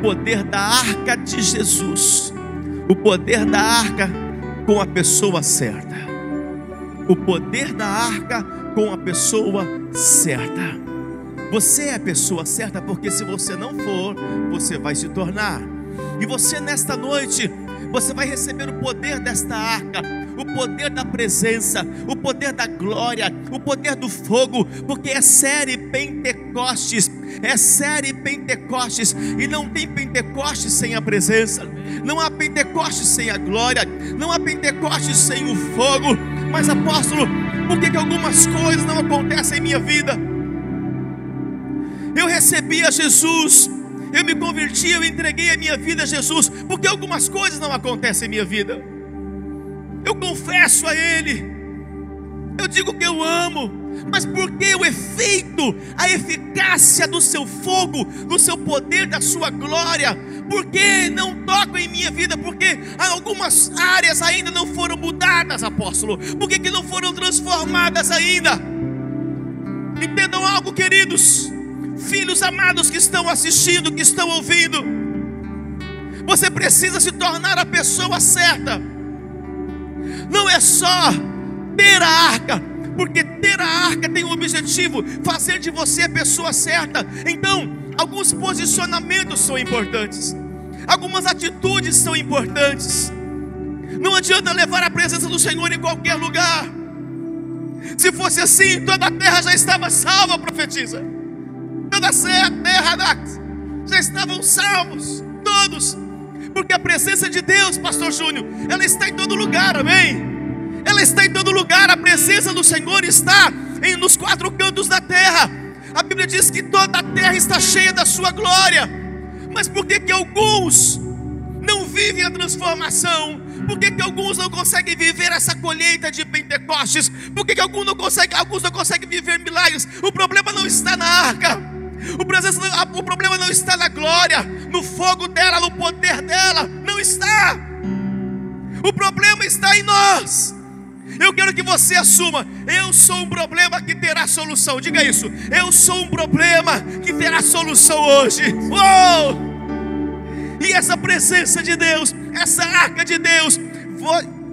poder da arca de Jesus, o poder da arca com a pessoa certa, o poder da arca com a pessoa certa. Você é a pessoa certa, porque se você não for, você vai se tornar. E você nesta noite, você vai receber o poder desta arca, o poder da presença, o poder da glória, o poder do fogo, porque é série Pentecostes, é série Pentecostes, e não tem Pentecostes sem a presença, não há Pentecostes sem a glória, não há Pentecostes sem o fogo. Mas apóstolo, por que, que algumas coisas não acontecem em minha vida? Eu recebi a Jesus, eu me converti, eu entreguei a minha vida a Jesus, porque algumas coisas não acontecem em minha vida. Eu confesso a Ele, eu digo que eu amo, mas porque o efeito, a eficácia do seu fogo, do seu poder, da sua glória, porque não toca em minha vida, porque algumas áreas ainda não foram mudadas, apóstolo, porque que não foram transformadas ainda. Entendam algo, queridos. Filhos amados que estão assistindo, que estão ouvindo, você precisa se tornar a pessoa certa. Não é só ter a arca, porque ter a arca tem o objetivo fazer de você a pessoa certa. Então, alguns posicionamentos são importantes, algumas atitudes são importantes. Não adianta levar a presença do Senhor em qualquer lugar. Se fosse assim, toda a terra já estava salva, profetiza toda a terra já estavam salvos, todos, porque a presença de Deus, Pastor Júnior, ela está em todo lugar, amém? Ela está em todo lugar, a presença do Senhor está em, nos quatro cantos da terra. A Bíblia diz que toda a terra está cheia da sua glória. Mas por que que alguns não vivem a transformação? Por que, que alguns não conseguem viver essa colheita de Pentecostes? Por que, que alguns, não conseguem, alguns não conseguem viver milagres? O problema não está na arca. O, presença, o problema não está na glória, no fogo dela, no poder dela. Não está. O problema está em nós. Eu quero que você assuma: eu sou um problema que terá solução. Diga isso. Eu sou um problema que terá solução hoje. Uou! E essa presença de Deus, essa arca de Deus,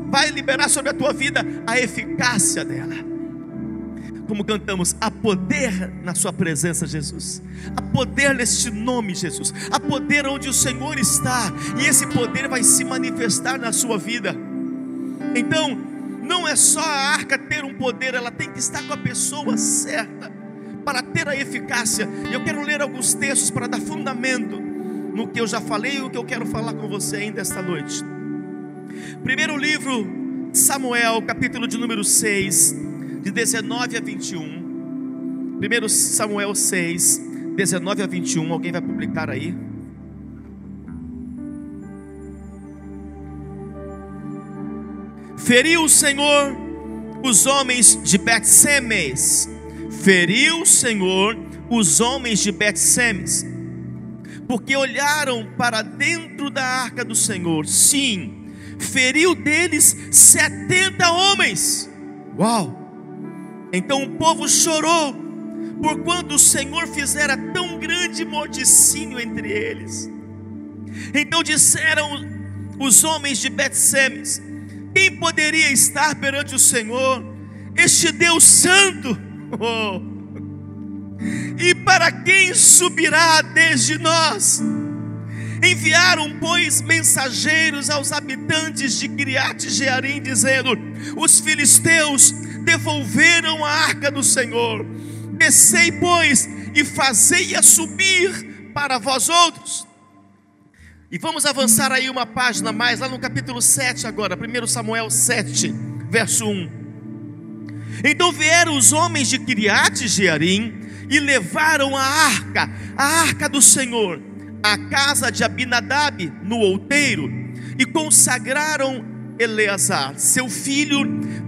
vai liberar sobre a tua vida a eficácia dela como cantamos, há poder na Sua presença, Jesus, há poder neste nome, Jesus, há poder onde o Senhor está, e esse poder vai se manifestar na sua vida. Então, não é só a arca ter um poder, ela tem que estar com a pessoa certa para ter a eficácia. Eu quero ler alguns textos para dar fundamento no que eu já falei e o que eu quero falar com você ainda esta noite. Primeiro livro, Samuel, capítulo de número 6 de 19 a 21. 1 Samuel 6, 19 a 21. Alguém vai publicar aí? Feriu o Senhor os homens de Bet-Semes. Feriu o Senhor os homens de Bet-Semes. Porque olharam para dentro da arca do Senhor. Sim, feriu deles 70 homens. Uau! Então o povo chorou, porquanto o Senhor fizera tão grande morticínio entre eles. Então disseram os homens de Betsemes: Quem poderia estar perante o Senhor, este Deus Santo? Oh. E para quem subirá desde nós? Enviaram, pois, mensageiros aos habitantes de Criate Jearim, dizendo: Os filisteus devolveram a arca do Senhor. Descei, pois, e fazei-a subir para vós outros. E vamos avançar aí uma página mais, lá no capítulo 7 agora, 1 Samuel 7, verso 1. Então vieram os homens de Kiriate Jearim e levaram a arca, a arca do Senhor, à casa de Abinadab, no outeiro, e consagraram Eleazar, seu filho,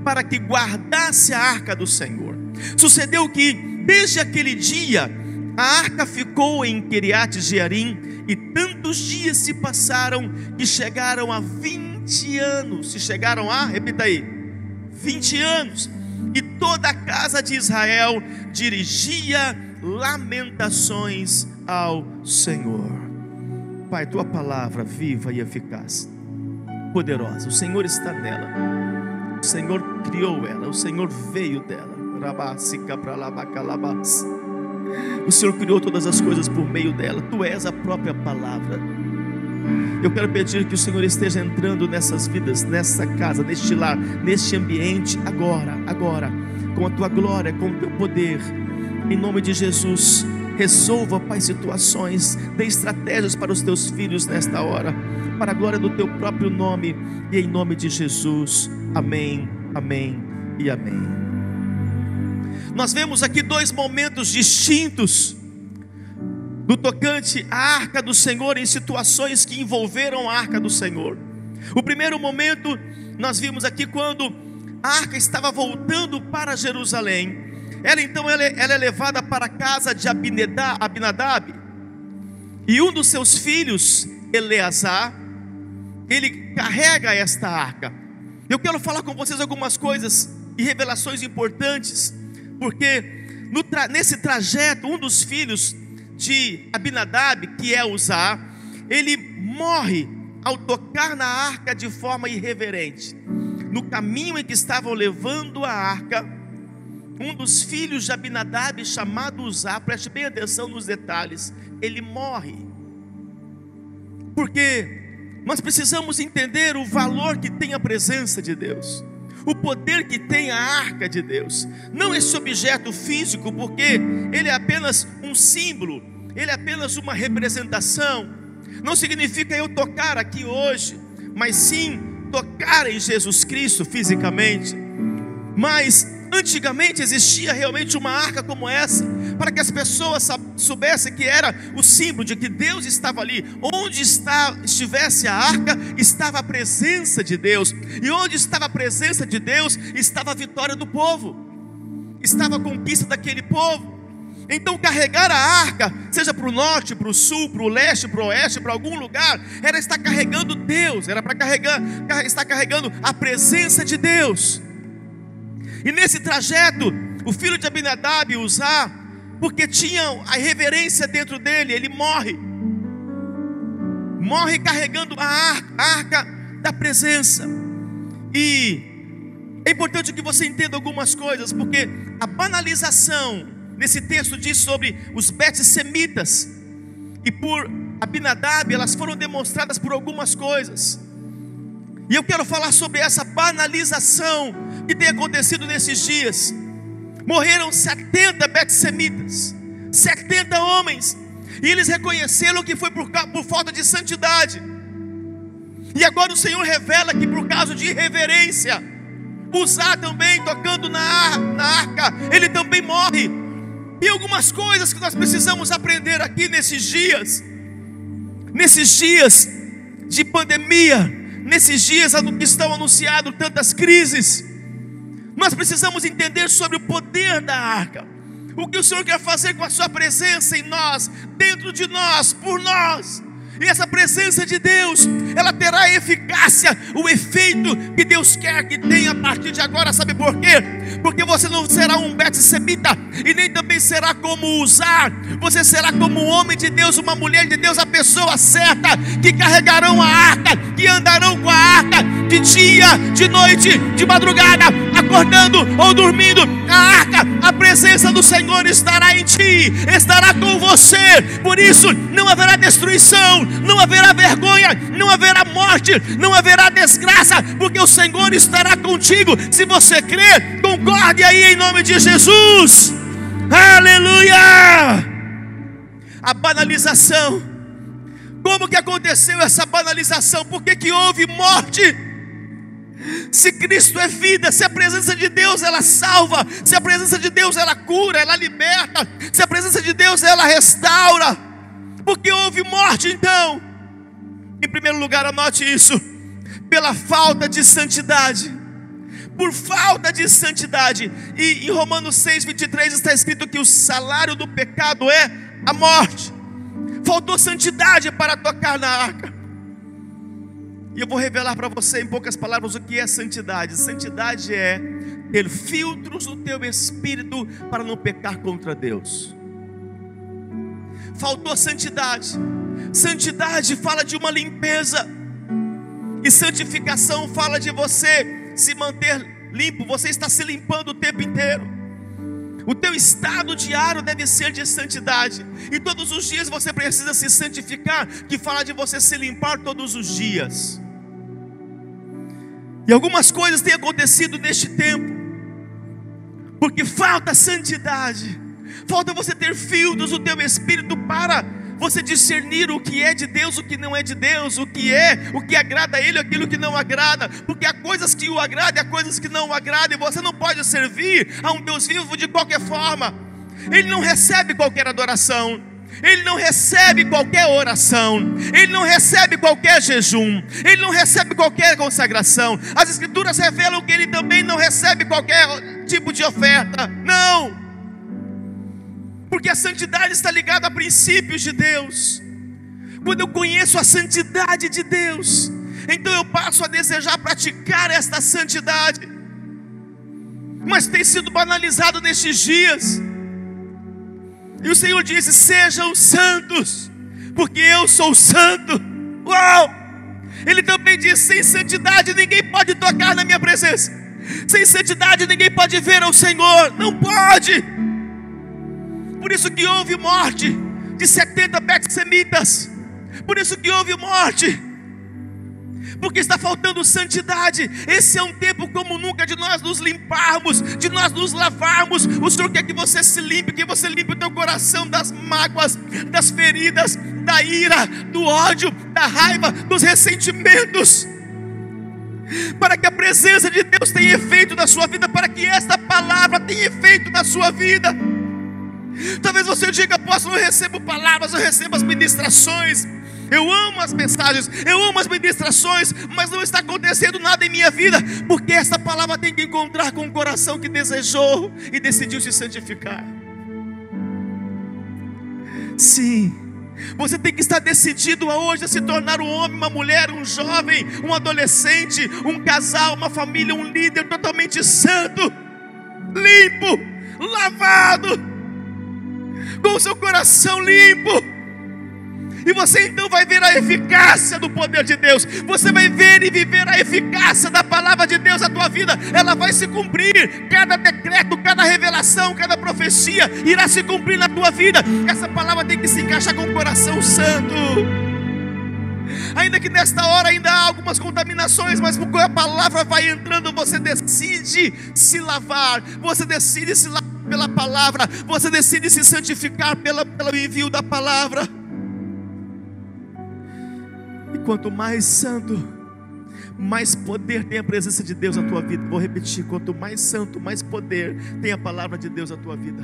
para que guardasse a arca do Senhor. Sucedeu que, desde aquele dia, a arca ficou em Kiriat Jearim, e tantos dias se passaram que chegaram a 20 anos. Se chegaram a, repita aí, 20 anos. E toda a casa de Israel dirigia lamentações ao Senhor. Pai, tua palavra viva e eficaz, poderosa. O Senhor está nela. O Senhor criou ela, o Senhor veio dela. O Senhor criou todas as coisas por meio dela. Tu és a própria palavra. Eu quero pedir que o Senhor esteja entrando nessas vidas, nessa casa, neste lar, neste ambiente, agora, agora, com a tua glória, com o teu poder, em nome de Jesus. Resolva, Pai, situações, dê estratégias para os teus filhos nesta hora, para a glória do teu próprio nome e em nome de Jesus. Amém, amém e amém. Nós vemos aqui dois momentos distintos do tocante à arca do Senhor em situações que envolveram a arca do Senhor. O primeiro momento nós vimos aqui quando a arca estava voltando para Jerusalém ela então ela é, ela é levada para a casa de Abinadab. E um dos seus filhos, Eleazar, ele carrega esta arca. Eu quero falar com vocês algumas coisas e revelações importantes, porque tra nesse trajeto, um dos filhos de Abinadab, que é Uzá, ele morre ao tocar na arca de forma irreverente. No caminho em que estavam levando a arca, um dos filhos de Abinadab, chamado Uzá, preste bem atenção nos detalhes, ele morre. Porque nós precisamos entender o valor que tem a presença de Deus, o poder que tem a arca de Deus, não esse objeto físico, porque ele é apenas um símbolo, ele é apenas uma representação. Não significa eu tocar aqui hoje, mas sim tocar em Jesus Cristo fisicamente. Mas Antigamente existia realmente uma arca como essa, para que as pessoas soubessem que era o símbolo de que Deus estava ali. Onde está, estivesse a arca, estava a presença de Deus, e onde estava a presença de Deus, estava a vitória do povo, estava a conquista daquele povo. Então, carregar a arca, seja para o norte, para o sul, para o leste, para o oeste, para algum lugar, era estar carregando Deus, era para carregar, estar carregando a presença de Deus. E nesse trajeto, o filho de Abinadab, Uzá, porque tinha a reverência dentro dele, ele morre. Morre carregando a arca da presença. E é importante que você entenda algumas coisas, porque a banalização nesse texto diz sobre os bet-semitas, e por Abinadab elas foram demonstradas por algumas coisas. E eu quero falar sobre essa banalização que tem acontecido nesses dias. Morreram 70 betsemitas, 70 homens, e eles reconheceram que foi por, por falta de santidade. E agora o Senhor revela que por causa de irreverência, usar também tocando na, na arca, ele também morre. E algumas coisas que nós precisamos aprender aqui nesses dias, nesses dias de pandemia, nesses dias que estão anunciados tantas crises, nós precisamos entender sobre o poder da arca. O que o Senhor quer fazer com a sua presença em nós, dentro de nós, por nós. E essa presença de Deus, ela terá eficácia, o efeito que Deus quer que tenha a partir de agora. Sabe por quê? Porque você não será um Betsemita e nem também será como usar. Você será como um homem de Deus, uma mulher de Deus, a pessoa certa que carregarão a arca, que andarão com a arca de dia, de noite, de madrugada, acordando ou dormindo. A arca, a presença do Senhor estará em ti, estará com você. Por isso não haverá destruição, não haverá vergonha, não haverá morte, não haverá desgraça, porque o Senhor estará contigo. Se você crê, concorde aí em nome de Jesus. Aleluia! A banalização. Como que aconteceu essa banalização? Por que, que houve morte? Se Cristo é vida, se a presença de Deus ela salva, se a presença de Deus ela cura, ela liberta, se a presença de Deus ela restaura, porque houve morte então. Em primeiro lugar, anote isso: pela falta de santidade. Por falta de santidade. E em Romanos 6, 23 está escrito que o salário do pecado é a morte. Faltou santidade para tocar na arca. E eu vou revelar para você em poucas palavras o que é santidade. Santidade é ter filtros no teu espírito para não pecar contra Deus. faltou santidade. Santidade fala de uma limpeza, e santificação fala de você se manter limpo, você está se limpando o tempo inteiro. O teu estado diário deve ser de santidade. E todos os dias você precisa se santificar, que fala de você se limpar todos os dias. E algumas coisas têm acontecido neste tempo. Porque falta santidade. Falta você ter filtros no teu espírito para você discernir o que é de Deus, o que não é de Deus, o que é, o que agrada a Ele, aquilo que não agrada, porque há coisas que o agradam e há coisas que não o agradam, e você não pode servir a um Deus vivo de qualquer forma, Ele não recebe qualquer adoração. Ele não recebe qualquer oração, ele não recebe qualquer jejum, ele não recebe qualquer consagração. As Escrituras revelam que ele também não recebe qualquer tipo de oferta. Não! Porque a santidade está ligada a princípios de Deus. Quando eu conheço a santidade de Deus, então eu passo a desejar praticar esta santidade. Mas tem sido banalizado nestes dias. E o Senhor disse: Sejam santos, porque eu sou santo. Uau! Ele também disse: Sem santidade ninguém pode tocar na minha presença. Sem santidade ninguém pode ver ao Senhor. Não pode. Por isso que houve morte de 70 bexemitas. Por isso que houve morte. Porque está faltando santidade. Esse é um tempo como nunca de nós nos limparmos, de nós nos lavarmos. O Senhor quer que você se limpe, que você limpe o teu coração das mágoas, das feridas, da ira, do ódio, da raiva, dos ressentimentos para que a presença de Deus tenha efeito na sua vida, para que esta palavra tenha efeito na sua vida. Talvez você diga, apóstolo, eu recebo palavras, eu recebo as ministrações. Eu amo as mensagens, eu amo as ministrações, mas não está acontecendo nada em minha vida, porque essa palavra tem que encontrar com o coração que desejou e decidiu se santificar. Sim, você tem que estar decidido a hoje a se tornar um homem, uma mulher, um jovem, um adolescente, um casal, uma família, um líder totalmente santo, limpo, lavado com o seu coração limpo. E você então vai ver a eficácia do poder de Deus. Você vai ver e viver a eficácia da palavra de Deus na tua vida. Ela vai se cumprir. Cada decreto, cada revelação, cada profecia irá se cumprir na tua vida. Essa palavra tem que se encaixar com o coração santo. Ainda que nesta hora ainda há algumas contaminações, mas porque a palavra vai entrando, você decide se lavar, você decide se lavar pela palavra, você decide se santificar pela, pelo envio da palavra. E quanto mais santo, mais poder tem a presença de Deus na tua vida. Vou repetir: quanto mais santo, mais poder tem a palavra de Deus na tua vida.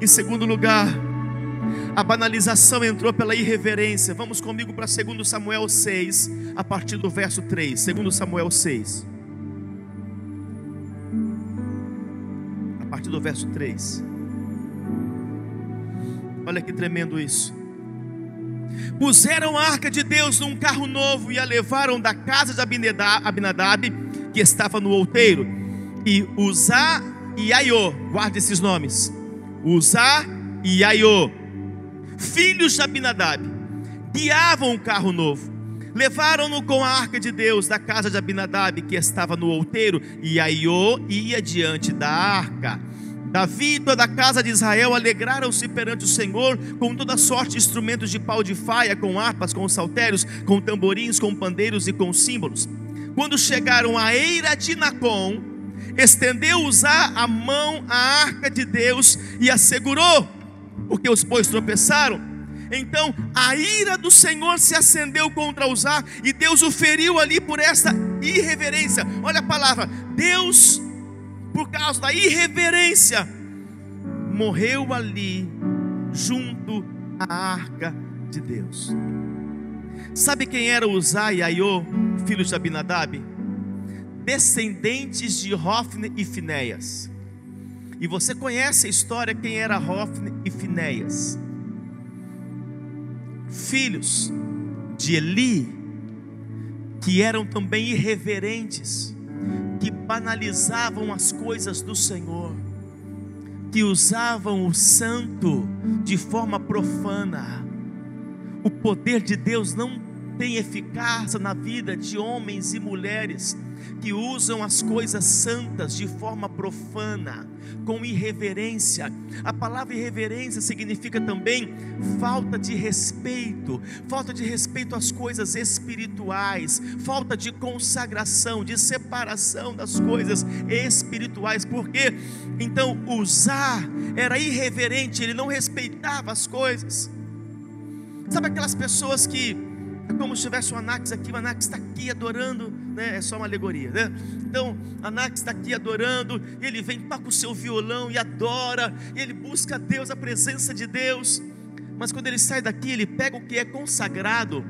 Em segundo lugar, a banalização entrou pela irreverência. Vamos comigo para 2 Samuel 6, a partir do verso 3. 2 Samuel 6. Partir do verso 3. Olha que tremendo isso. Puseram a arca de Deus num carro novo e a levaram da casa de Abinadab, que estava no outeiro, e Uzá e Aiô, guarde esses nomes: Uzá e Aiô, filhos de Abinadab, guiavam o carro novo. Levaram-no com a arca de Deus da casa de Abinadab, que estava no outeiro, e Aiô ia diante da arca. Davi e toda a casa de Israel alegraram-se perante o Senhor com toda sorte de instrumentos de pau de faia, com harpas, com saltérios, com tamborins, com pandeiros e com símbolos. Quando chegaram à eira de Nacon, estendeu Uzá a mão à arca de Deus e a segurou, porque os bois tropeçaram. Então a ira do Senhor se acendeu contra Uzá e Deus o feriu ali por essa irreverência. Olha a palavra: Deus por causa da irreverência, morreu ali, junto à arca de Deus. Sabe quem era Uzá e Aiô, filhos de Abinadab? Descendentes de Hofne e Finéias. E você conhece a história quem era Hofne e Finéias? Filhos de Eli, que eram também irreverentes que banalizavam as coisas do Senhor, que usavam o santo de forma profana. O poder de Deus não tem eficácia na vida de homens e mulheres que usam as coisas santas de forma profana, com irreverência. A palavra irreverência significa também falta de respeito, falta de respeito às coisas espirituais, falta de consagração, de separação das coisas espirituais. Porque então usar era irreverente, ele não respeitava as coisas. Sabe aquelas pessoas que é como se tivesse o Anax aqui, o Anax está aqui adorando, né? É só uma alegoria, né? Então, Anax está aqui adorando, ele vem, toca o seu violão e adora, ele busca Deus, a presença de Deus. Mas quando ele sai daqui, ele pega o que é consagrado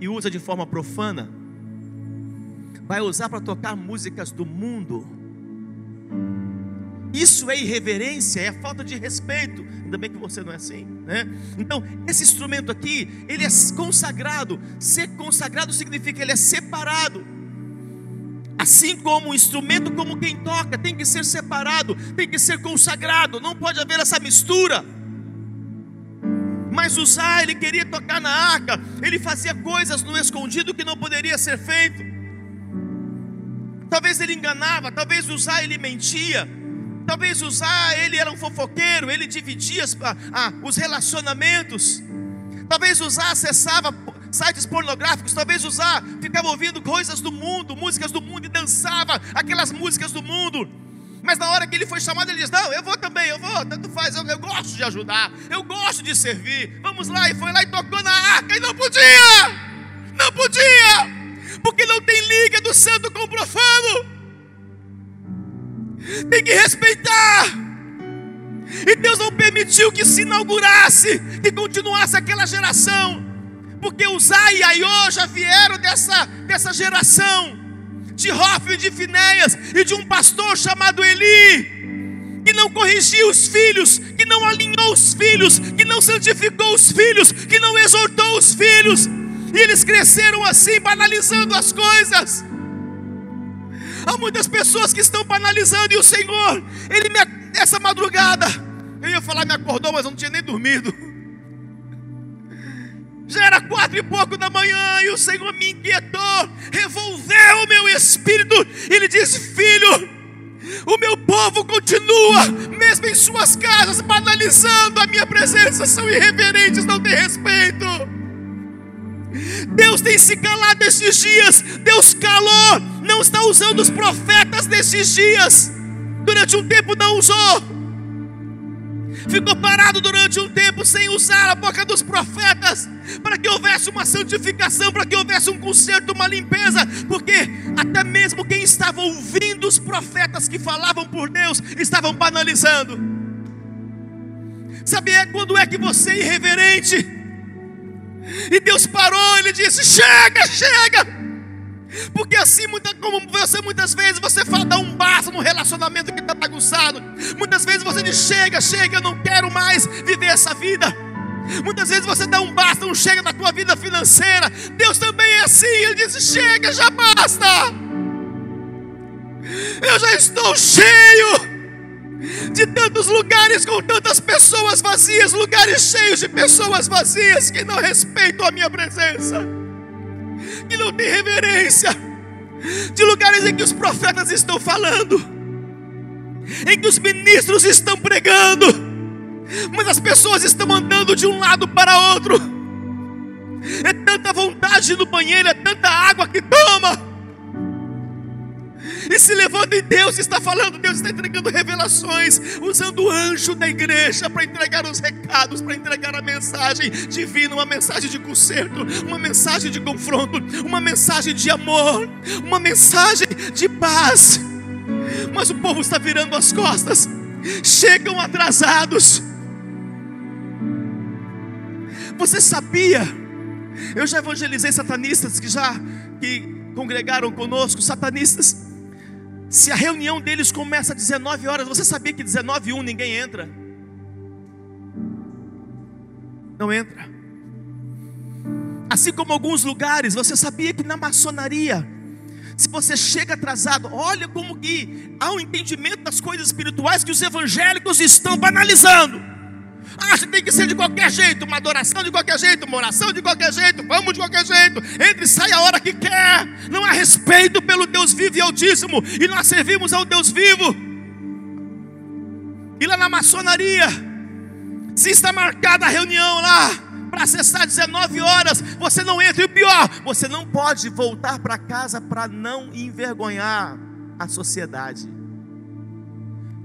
e usa de forma profana. Vai usar para tocar músicas do mundo isso é irreverência, é falta de respeito. Ainda bem que você não é assim, né? Então, esse instrumento aqui, ele é consagrado. Ser consagrado significa ele é separado. Assim como o instrumento, como quem toca, tem que ser separado, tem que ser consagrado, não pode haver essa mistura. Mas usar, ele queria tocar na arca, ele fazia coisas no escondido que não poderia ser feito. Talvez ele enganava, talvez usar ele mentia. Talvez usar, ele era um fofoqueiro, ele dividia as, a, os relacionamentos. Talvez usar, acessava sites pornográficos. Talvez usar, ficava ouvindo coisas do mundo, músicas do mundo e dançava aquelas músicas do mundo. Mas na hora que ele foi chamado, ele diz: Não, eu vou também, eu vou, tanto faz, eu, eu gosto de ajudar, eu gosto de servir. Vamos lá, e foi lá e tocou na arca, e não podia, não podia, porque não tem liga do santo com o profano tem que respeitar. E Deus não permitiu que se inaugurasse, que continuasse aquela geração, porque Uzai e Aiô já vieram dessa, dessa geração, de Rófio e de Finéias, e de um pastor chamado Eli, que não corrigiu os filhos, que não alinhou os filhos, que não santificou os filhos, que não exortou os filhos, e eles cresceram assim, banalizando as coisas. Há muitas pessoas que estão banalizando e o Senhor, Ele me, essa madrugada, eu ia falar me acordou, mas eu não tinha nem dormido. Já era quatro e pouco da manhã e o Senhor me inquietou, revolveu o meu espírito. Ele disse: Filho, o meu povo continua, mesmo em suas casas, banalizando a minha presença, são irreverentes, não têm respeito. Deus tem se calado esses dias, Deus calou, não está usando os profetas desses dias, durante um tempo não usou, ficou parado durante um tempo sem usar a boca dos profetas, para que houvesse uma santificação, para que houvesse um conserto, uma limpeza, porque até mesmo quem estava ouvindo os profetas que falavam por Deus, estavam banalizando. Sabe quando é que você é irreverente? E Deus parou, ele disse: Chega, chega. Porque assim, muita, como você muitas vezes você fala, dá um basta no relacionamento que está bagunçado. Muitas vezes você diz: Chega, chega, eu não quero mais viver essa vida. Muitas vezes você dá um basta, um chega na tua vida financeira. Deus também é assim, Ele diz: Chega, já basta. Eu já estou cheio de tantos lugares com tantas pessoas vazias, lugares cheios de pessoas vazias que não respeitam a minha presença, que não têm reverência, de lugares em que os profetas estão falando, em que os ministros estão pregando, mas as pessoas estão andando de um lado para outro. É tanta vontade no banheiro, é tanta água que toma e se levanta em Deus está falando, Deus está entregando revelações, usando o anjo da igreja para entregar os recados, para entregar a mensagem divina, uma mensagem de conserto, uma mensagem de confronto, uma mensagem de amor, uma mensagem de paz. Mas o povo está virando as costas, chegam atrasados. Você sabia? Eu já evangelizei satanistas que já que congregaram conosco, satanistas se a reunião deles começa às 19 horas, você sabia que 19 e 1 ninguém entra? Não entra. Assim como alguns lugares, você sabia que na maçonaria, Se você chega atrasado, olha como que há um entendimento das coisas espirituais que os evangélicos estão banalizando. Acha que tem que ser de qualquer jeito, uma adoração de qualquer jeito, uma oração de qualquer jeito, vamos de qualquer jeito, entre e sai a hora que quer. Não há respeito pelo Deus vivo e altíssimo, e nós servimos ao Deus vivo. E lá na maçonaria, se está marcada a reunião lá, para acessar 19 horas, você não entra, e o pior, você não pode voltar para casa para não envergonhar a sociedade.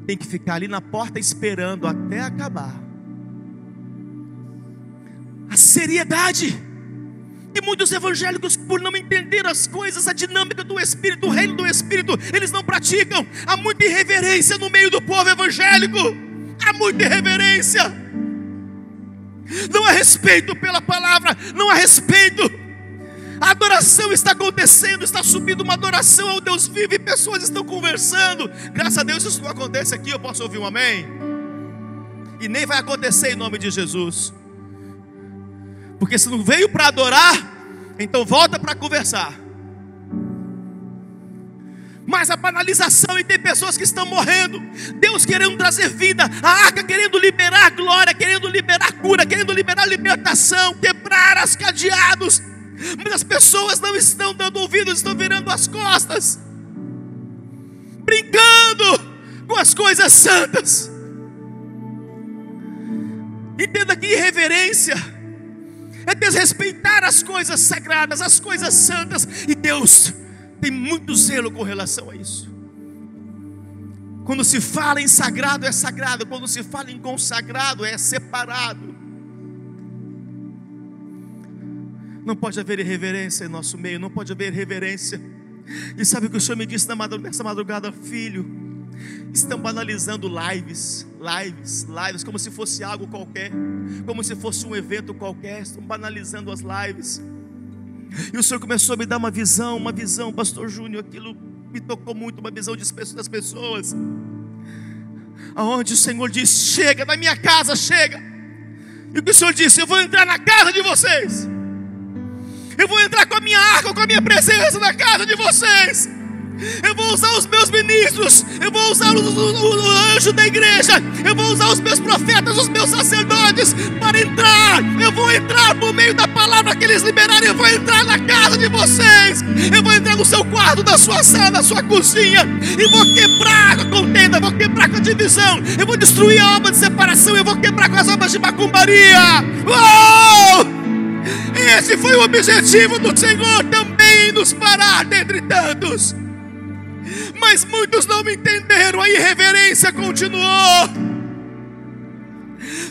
Tem que ficar ali na porta esperando até acabar a seriedade. E muitos evangélicos, por não entender as coisas, a dinâmica do Espírito, o reino do Espírito, eles não praticam. Há muita irreverência no meio do povo evangélico. Há muita irreverência. Não há respeito pela palavra, não há respeito. A adoração está acontecendo, está subindo uma adoração ao Deus vivo e pessoas estão conversando. Graças a Deus isso não acontece aqui, eu posso ouvir um amém? E nem vai acontecer em nome de Jesus. Porque se não veio para adorar, então volta para conversar. Mas a banalização e tem pessoas que estão morrendo. Deus querendo trazer vida, a arca querendo liberar glória, querendo liberar cura, querendo liberar libertação, quebrar as cadeados. Mas as pessoas não estão dando ouvidos, estão virando as costas, brincando com as coisas santas. Entenda que irreverência é desrespeitar as coisas sagradas, as coisas santas, e Deus tem muito zelo com relação a isso. Quando se fala em sagrado, é sagrado, quando se fala em consagrado, é separado. Não pode haver irreverência em nosso meio, não pode haver reverência. E sabe o que o Senhor me disse nessa madrugada, filho? Estão banalizando lives, lives, lives, como se fosse algo qualquer, como se fosse um evento qualquer. Estão banalizando as lives. E o Senhor começou a me dar uma visão, uma visão, Pastor Júnior, aquilo me tocou muito, uma visão das pessoas. Aonde o Senhor disse: Chega da minha casa, chega. E o que o Senhor disse? Eu vou entrar na casa de vocês. Eu vou entrar com a minha arca, com a minha presença na casa de vocês. Eu vou usar os meus ministros, eu vou usar o, o, o, anjo da igreja, eu vou usar os meus profetas, os meus sacerdotes para entrar. Eu vou entrar por meio da palavra que eles liberarem. Eu vou entrar na casa de vocês, eu vou entrar no seu quarto, na sua sala, na sua cozinha, e vou quebrar a contenda, vou quebrar com a divisão, eu vou destruir a obra de separação, eu vou quebrar com as obras de macumbaria. Oh! Esse foi o objetivo do Senhor também nos parar dentre tantos mas muitos não me entenderam, a irreverência continuou.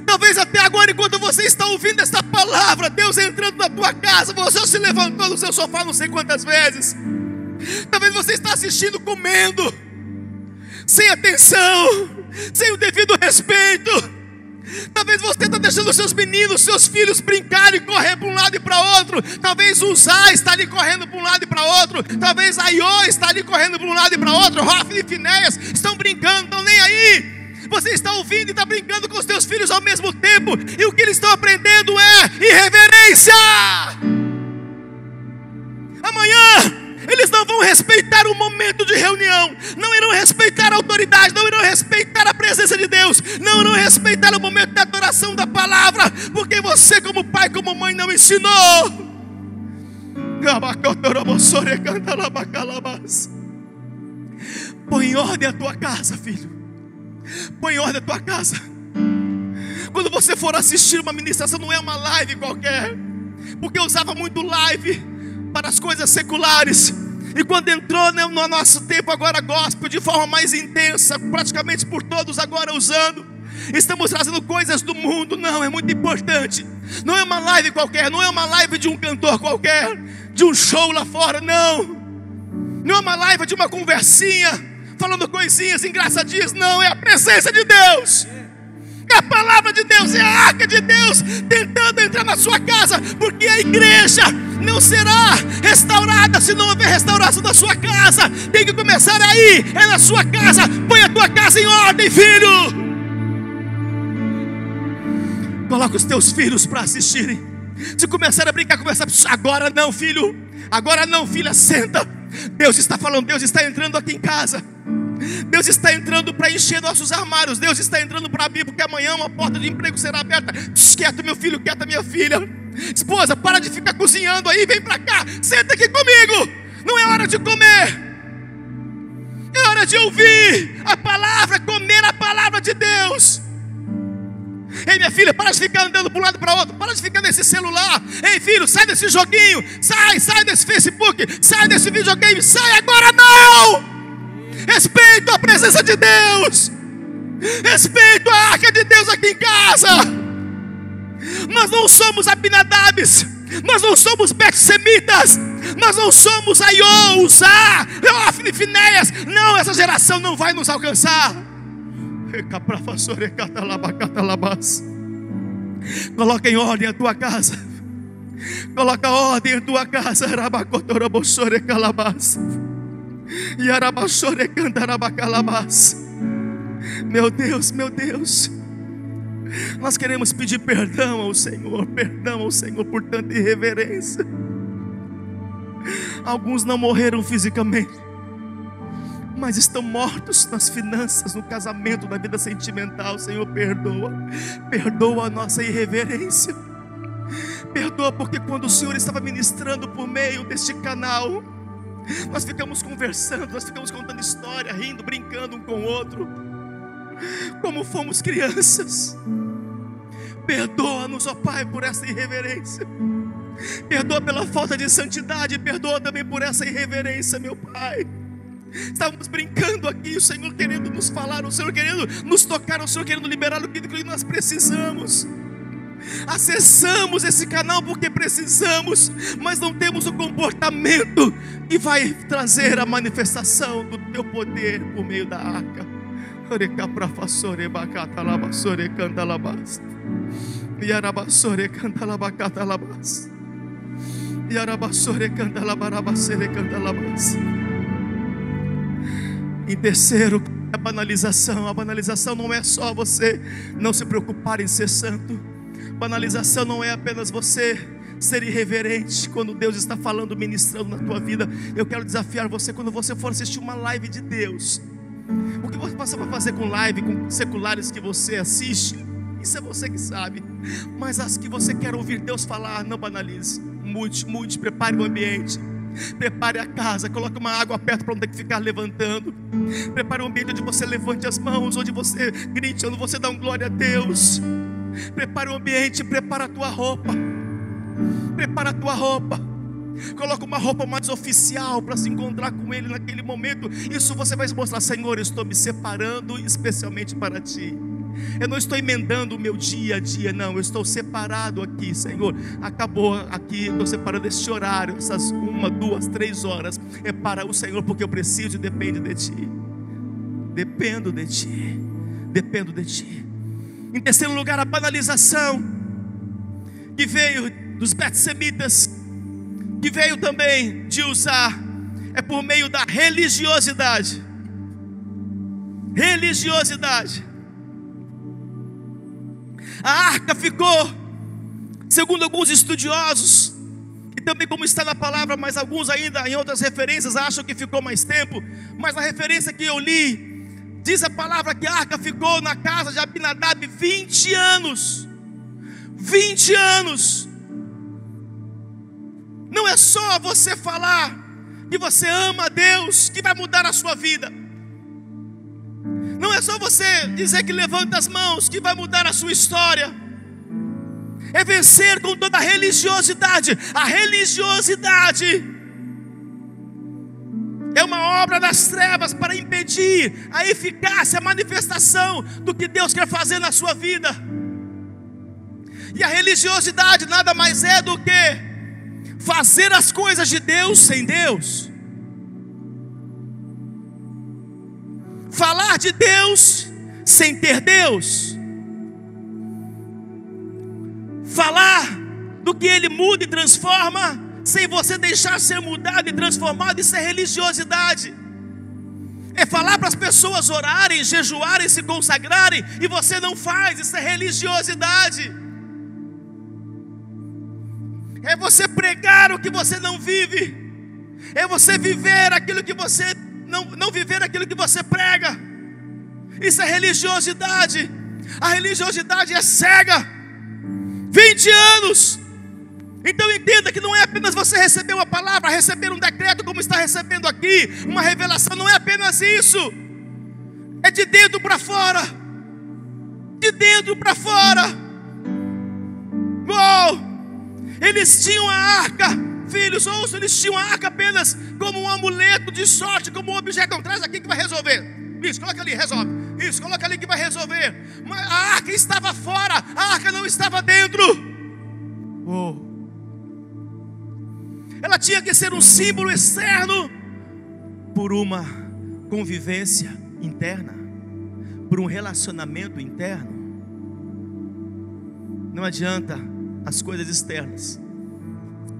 Talvez até agora, enquanto você está ouvindo esta palavra, Deus entrando na tua casa, você se levantou no seu sofá não sei quantas vezes. Talvez você está assistindo comendo, sem atenção, sem o devido respeito. Talvez você está deixando seus meninos, seus filhos brincarem e correr outro. Talvez Zá está ali correndo para um lado e para outro. Talvez a Iô está ali correndo para um lado e para outro. Rofne e Finéias estão brincando, estão nem aí. Você está ouvindo e está brincando com os teus filhos ao mesmo tempo. E o que eles estão aprendendo é irreverência. Amanhã eles não vão respeitar o momento de reunião, não irão respeitar a autoridade, não irão respeitar a presença de Deus, não irão respeitar o momento da adoração da palavra, porque você, como pai, como mãe, não ensinou. Põe em ordem a tua casa, filho. Põe em ordem a tua casa. Quando você for assistir uma ministração, não é uma live qualquer, porque eu usava muito live para as coisas seculares. E quando entrou no nosso tempo agora gospel de forma mais intensa, praticamente por todos agora usando, estamos trazendo coisas do mundo. Não, é muito importante. Não é uma live qualquer, não é uma live de um cantor qualquer, de um show lá fora, não. Não é uma live de uma conversinha, falando coisinhas engraçadinhas, não, é a presença de Deus. É a palavra de Deus, é a arca de Deus tentando entrar na sua casa, porque a igreja não será restaurada se não houver restauração da sua casa. Tem que começar aí, é na sua casa. Põe a tua casa em ordem, filho. Coloca os teus filhos para assistirem. Se começar a brincar, começar agora não, filho. Agora não, filha, senta. Deus está falando, Deus está entrando aqui em casa. Deus está entrando para encher nossos armários. Deus está entrando para abrir, porque amanhã uma porta de emprego será aberta. Quieto, meu filho, quieta, minha filha. Esposa, para de ficar cozinhando aí, vem para cá, senta aqui comigo. Não é hora de comer, é hora de ouvir a palavra, comer a palavra de Deus. Ei, minha filha, para de ficar andando para um lado para o outro, para de ficar nesse celular. Ei, filho, sai desse joguinho, sai, sai desse Facebook, sai desse videogame, sai agora não! Respeito a presença de Deus, respeito a arca de Deus aqui em casa. Nós não somos Abinadabes, nós não somos Bet-Semitas, nós não somos Aiô, Uzá, Ofne, Finéias. Não, essa geração não vai nos alcançar. Coloca em ordem a tua casa. Coloca ordem a tua casa. Rabacotorobosore calabás. Yarabassore cantarabacalabás. Meu Deus, meu Deus. Nós queremos pedir perdão ao Senhor, perdão ao Senhor por tanta irreverência. Alguns não morreram fisicamente, mas estão mortos nas finanças, no casamento, na vida sentimental. Senhor, perdoa, perdoa a nossa irreverência. Perdoa porque quando o Senhor estava ministrando por meio deste canal, nós ficamos conversando, nós ficamos contando história, rindo, brincando um com o outro, como fomos crianças. Perdoa-nos, ó Pai, por essa irreverência. Perdoa pela falta de santidade, perdoa também por essa irreverência, meu Pai. Estávamos brincando aqui, o Senhor querendo nos falar, o Senhor querendo nos tocar, o Senhor querendo liberar o que nós precisamos. Acessamos esse canal porque precisamos, mas não temos o comportamento que vai trazer a manifestação do teu poder por meio da arca. Yarabassore cantalabacata labas. Yarabassore cantalabarabassere cantalabas. Em terceiro, a banalização. A banalização não é só você não se preocupar em ser santo. Banalização não é apenas você ser irreverente quando Deus está falando, ministrando na tua vida. Eu quero desafiar você quando você for assistir uma live de Deus. O que você vai fazer com live, com seculares que você assiste? Isso é você que sabe. Mas as que você quer ouvir Deus falar, não banalize. Mude, mude, prepare o ambiente. Prepare a casa, coloque uma água perto para não ter que ficar levantando. Prepare um ambiente onde você levante as mãos, onde você grite, onde você dá um glória a Deus. Prepare o ambiente, prepara a tua roupa. Prepara a tua roupa. Coloca uma roupa mais oficial para se encontrar com Ele naquele momento. Isso você vai mostrar, Senhor, estou me separando especialmente para Ti. Eu não estou emendando o meu dia a dia, não. Eu estou separado aqui, Senhor. Acabou aqui, estou separando esse horário, essas uma, duas, três horas. É para o Senhor, porque eu preciso e depende de Ti. Dependo de Ti. Dependo de Ti. Em terceiro lugar, a banalização que veio dos betsemitas, que veio também de usar, é por meio da religiosidade. Religiosidade. A arca ficou, segundo alguns estudiosos, e também como está na palavra, mas alguns ainda em outras referências acham que ficou mais tempo, mas na referência que eu li, diz a palavra que a arca ficou na casa de Abinadab 20 anos. 20 anos. Não é só você falar que você ama a Deus que vai mudar a sua vida. Não é só você dizer que levanta as mãos que vai mudar a sua história. É vencer com toda a religiosidade. A religiosidade é uma obra das trevas para impedir a eficácia, a manifestação do que Deus quer fazer na sua vida. E a religiosidade nada mais é do que fazer as coisas de Deus sem Deus. Falar de Deus sem ter Deus, falar do que Ele muda e transforma, sem você deixar ser mudado e transformado, isso é religiosidade. É falar para as pessoas orarem, jejuarem, se consagrarem, e você não faz, isso é religiosidade. É você pregar o que você não vive. é você viver aquilo que você não, não viver aquilo que você prega. Isso é religiosidade. A religiosidade é cega. 20 anos. Então entenda que não é apenas você receber uma palavra, receber um decreto como está recebendo aqui, uma revelação, não é apenas isso. É de dentro para fora. De dentro para fora. Uou! Eles tinham a arca, filhos, ouçam, eles tinham a arca apenas como um amuleto de sorte, como um objeto. Traz aqui que vai resolver. Isso, coloca ali, resolve. Isso, coloca ali que vai resolver. Mas a arca estava fora, a arca não estava dentro. Oh. Ela tinha que ser um símbolo externo por uma convivência interna, por um relacionamento interno. Não adianta as coisas externas.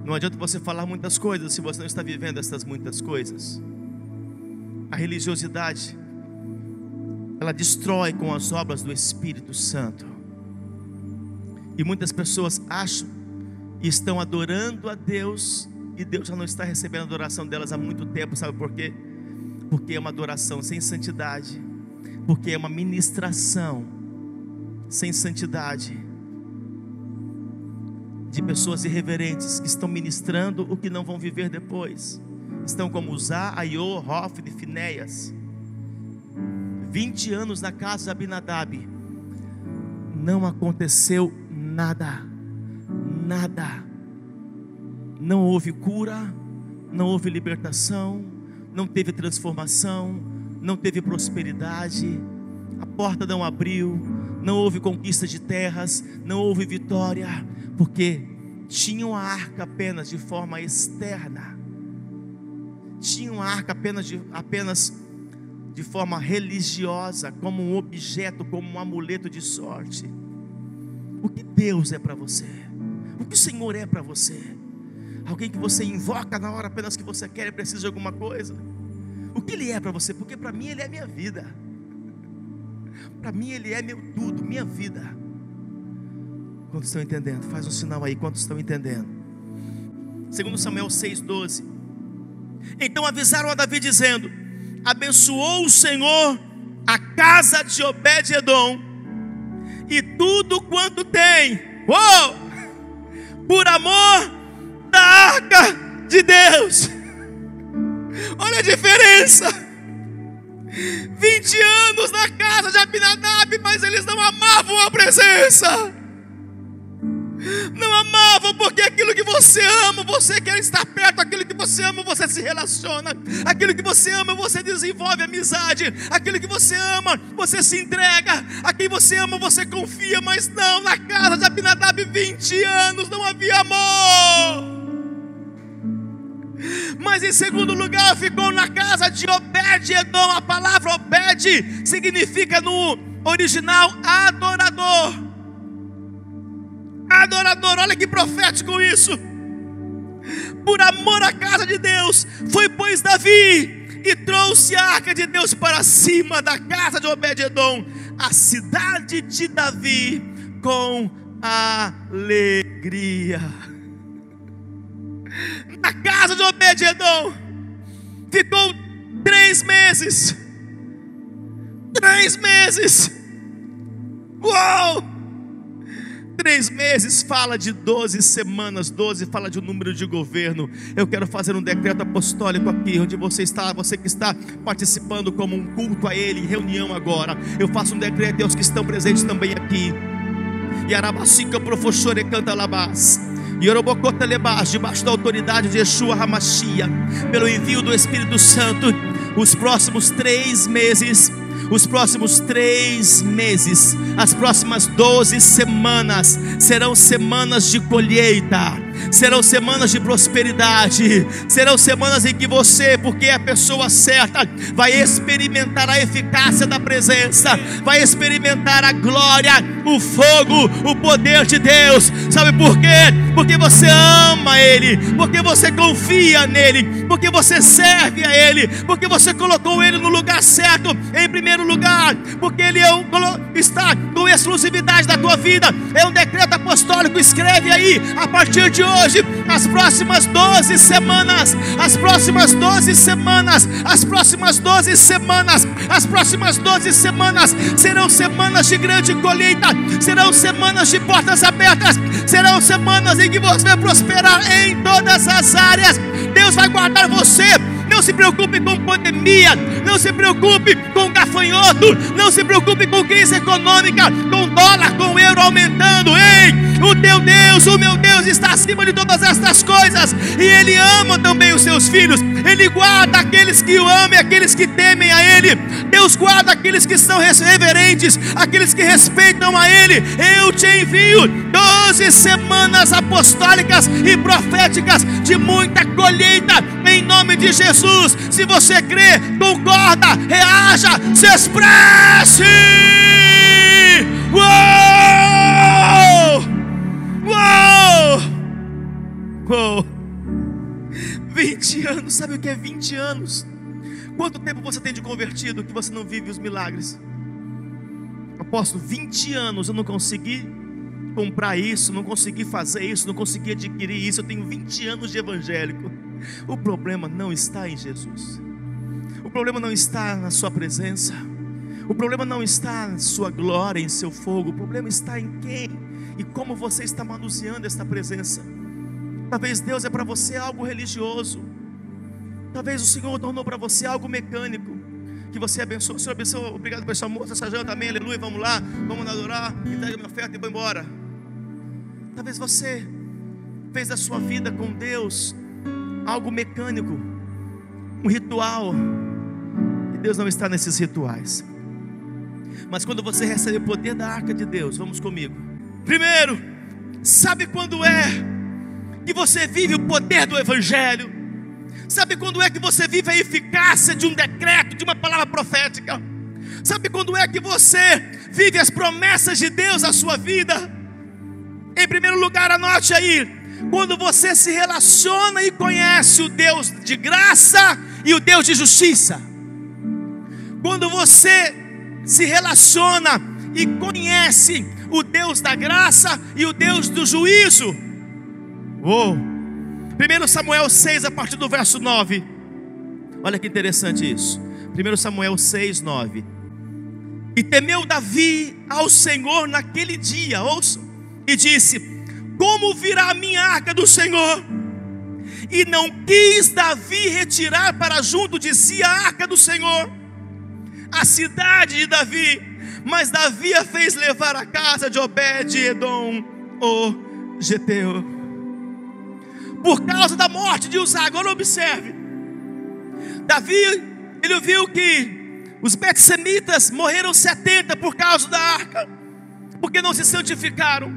Não adianta você falar muitas coisas se você não está vivendo essas muitas coisas. A religiosidade ela destrói com as obras do Espírito Santo. E muitas pessoas acham e estão adorando a Deus e Deus já não está recebendo a adoração delas há muito tempo, sabe por quê? Porque é uma adoração sem santidade, porque é uma ministração sem santidade de pessoas irreverentes que estão ministrando o que não vão viver depois. Estão como Uzá, Aiô, Hofni, Finéias 20 anos na casa de Abinadab, não aconteceu nada, nada. Não houve cura, não houve libertação, não teve transformação, não teve prosperidade, a porta não abriu, não houve conquista de terras, não houve vitória, porque tinham a arca apenas de forma externa, tinham a arca apenas, de, apenas de forma religiosa, como um objeto, como um amuleto de sorte. O que Deus é para você? O que o Senhor é para você? Alguém que você invoca na hora apenas que você quer e precisa de alguma coisa? O que Ele é para você? Porque para mim Ele é minha vida. Para mim Ele é meu tudo, minha vida. Quantos estão entendendo? Faz um sinal aí, quantos estão entendendo? Segundo Samuel 6,12. Então avisaram a Davi dizendo: abençoou o Senhor a casa de Obed-Edom e tudo quanto tem, oh, por amor da arca de Deus. Olha a diferença. 20 anos na casa de Abinadab, mas eles não amavam a presença. Não amavam porque aquilo que você ama, você quer estar perto, aquilo que você ama, você se relaciona, aquilo que você ama, você desenvolve amizade, aquilo que você ama, você se entrega, a quem você ama, você confia, mas não, na casa de Abinadab, 20 anos não havia amor. Mas em segundo lugar ficou na casa de Obed-Edom. A palavra Obed significa no original adorador adorador. Olha que profético isso. Por amor à casa de Deus, foi pois Davi e trouxe a arca de Deus para cima da casa de Obed-edom, a cidade de Davi, com alegria. Na casa de Obed-edom, ficou três meses. Três meses. Uau! Três meses fala de 12 semanas, 12 fala de um número de governo. Eu quero fazer um decreto apostólico aqui, onde você está, você que está participando como um culto a Ele, em reunião agora. Eu faço um decreto aos que estão presentes também aqui. E Arabacica Profochore canta labás. Debaixo da autoridade de Yeshua Hamashia, pelo envio do Espírito Santo, os próximos três meses os próximos três meses, as próximas doze semanas, serão semanas de colheita serão semanas de prosperidade, serão semanas em que você, porque é a pessoa certa, vai experimentar a eficácia da presença, vai experimentar a glória, o fogo, o poder de Deus. Sabe por quê? Porque você ama Ele, porque você confia nele, porque você serve a Ele, porque você colocou Ele no lugar certo, em primeiro lugar, porque Ele é um, está com exclusividade da tua vida. É um decreto apostólico. Escreve aí a partir de hoje, as próximas 12 semanas, as próximas 12 semanas, as próximas 12 semanas, as próximas 12 semanas serão semanas de grande colheita, serão semanas de portas abertas, serão semanas em que você prosperar em todas as áreas. Deus vai guardar você não se preocupe com pandemia, não se preocupe com gafanhoto, não se preocupe com crise econômica, com dólar, com euro aumentando. Ei, o teu Deus, o meu Deus está acima de todas estas coisas, e Ele ama também os seus filhos. Ele guarda aqueles que o amam e aqueles que temem a Ele. Deus guarda aqueles que são reverentes, aqueles que respeitam a Ele. Eu te envio doze semanas apostólicas e proféticas de muita colheita em nome de Jesus. Se você crê, concorda, reaja, se expresse. Uou! Uou! Uou! 20 anos, sabe o que é 20 anos? Quanto tempo você tem de convertido que você não vive os milagres? Apóstolo, 20 anos eu não consegui comprar isso, não consegui fazer isso, não consegui adquirir isso. Eu tenho 20 anos de evangélico. O problema não está em Jesus. O problema não está na sua presença. O problema não está na sua glória, em seu fogo. O problema está em quem e como você está manuseando esta presença. Talvez Deus é para você algo religioso. Talvez o Senhor tornou para você algo mecânico. Que você abençoe. Senhor abençoe. Obrigado por essa moça, essa janta. Amém. Aleluia. Vamos lá. Vamos adorar. Entrega minha oferta e vou embora. Talvez você fez da sua vida com Deus algo mecânico, um ritual. E Deus não está nesses rituais. Mas quando você recebe o poder da arca de Deus, vamos comigo. Primeiro, sabe quando é que você vive o poder do Evangelho? Sabe quando é que você vive a eficácia de um decreto, de uma palavra profética? Sabe quando é que você vive as promessas de Deus na sua vida? Em primeiro lugar, anote aí: quando você se relaciona e conhece o Deus de graça e o Deus de justiça. Quando você se relaciona e conhece o Deus da graça e o Deus do juízo. Oh. 1 Samuel 6, a partir do verso 9. Olha que interessante isso. 1 Samuel 6, 9. E temeu Davi ao Senhor naquele dia, ouça e disse: Como virá a minha arca do Senhor? E não quis Davi retirar para junto de si a arca do Senhor, a cidade de Davi, mas Davi a fez levar a casa de Obed-Edom, o Geteu. Por causa da morte de Uzá, agora observe. Davi, ele viu que os betsemitas morreram 70 por causa da arca, porque não se santificaram.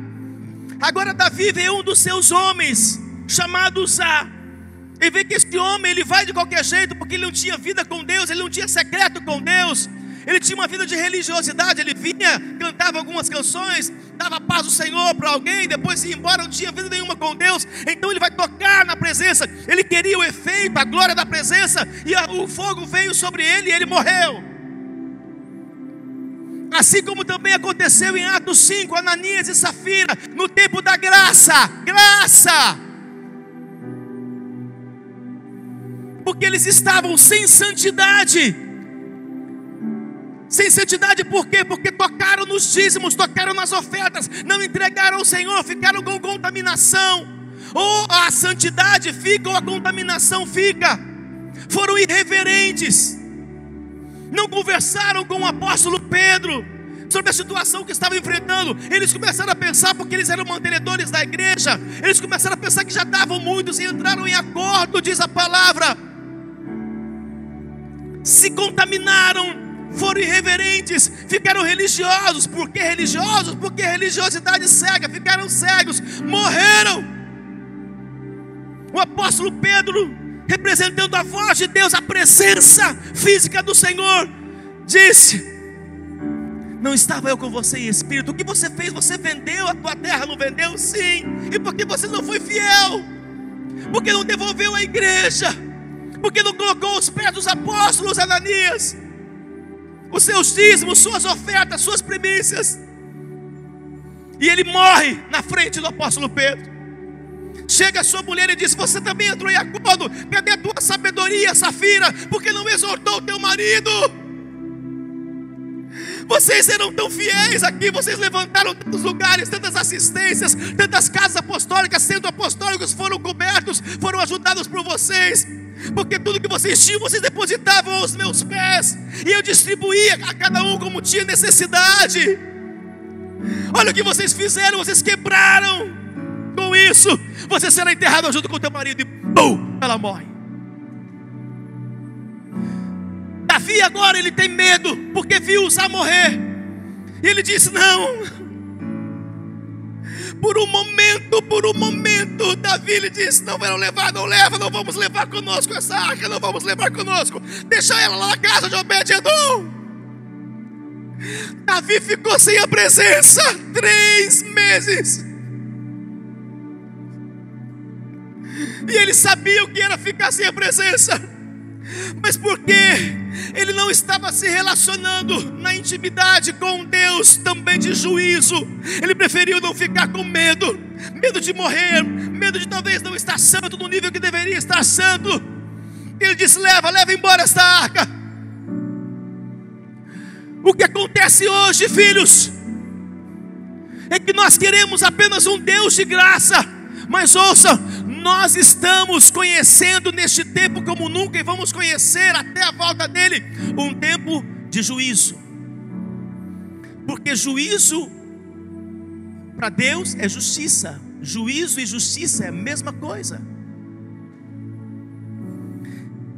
Agora Davi vê um dos seus homens, chamado Zá, e vê que esse homem ele vai de qualquer jeito, porque ele não tinha vida com Deus, ele não tinha secreto com Deus, ele tinha uma vida de religiosidade, ele vinha, cantava algumas canções, dava paz do Senhor para alguém, depois ia embora, não tinha vida nenhuma com Deus, então ele vai tocar na presença, ele queria o efeito, a glória da presença, e o fogo veio sobre ele e ele morreu. Assim como também aconteceu em Atos 5, Ananias e Safira, no tempo da graça, graça. Porque eles estavam sem santidade. Sem santidade por quê? Porque tocaram nos dízimos, tocaram nas ofertas, não entregaram ao Senhor, ficaram com contaminação. Ou a santidade fica, ou a contaminação fica. Foram irreverentes não conversaram com o apóstolo Pedro sobre a situação que estavam enfrentando. Eles começaram a pensar, porque eles eram mantenedores da igreja, eles começaram a pensar que já davam muitos e entraram em acordo, diz a palavra. Se contaminaram, foram irreverentes, ficaram religiosos. Por que religiosos? Porque religiosidade cega, ficaram cegos, morreram. O apóstolo Pedro representando a voz de Deus, a presença física do Senhor, disse: Não estava eu com você em espírito, o que você fez? Você vendeu a tua terra, não vendeu? Sim, e porque você não foi fiel, porque não devolveu a igreja, porque não colocou os pés dos apóstolos, Ananias, os seus dízimos, suas ofertas, suas primícias, e ele morre na frente do apóstolo Pedro. Chega a sua mulher e diz: Você também entrou em acordo. Cadê a tua sabedoria, Safira? Porque não exortou o teu marido. Vocês eram tão fiéis aqui, vocês levantaram tantos lugares, tantas assistências, tantas casas apostólicas, sendo apostólicos, foram cobertos, foram ajudados por vocês, porque tudo que vocês tinham, vocês depositavam aos meus pés, e eu distribuía a cada um como tinha necessidade. Olha o que vocês fizeram, vocês quebraram com isso, você será enterrado junto com o teu marido, e pum, ela morre. Davi agora ele tem medo, porque viu Uzá morrer. E ele disse: Não. Por um momento, por um momento, Davi lhe disse: Não vão levar, não leva, não vamos levar conosco essa arca, não vamos levar conosco. Deixa ela lá na casa de Obed-Edom. Davi ficou sem a presença três meses. E ele sabia o que era ficar sem a presença mas porque ele não estava se relacionando na intimidade com Deus também de juízo, ele preferiu não ficar com medo, medo de morrer, medo de talvez não estar santo no nível que deveria estar santo. Ele disse: leva, leva embora esta arca. O que acontece hoje, filhos, é que nós queremos apenas um Deus de graça, mas ouça, nós estamos conhecendo neste tempo como nunca e vamos conhecer até a volta dele um tempo de juízo. Porque juízo para Deus é justiça, juízo e justiça é a mesma coisa.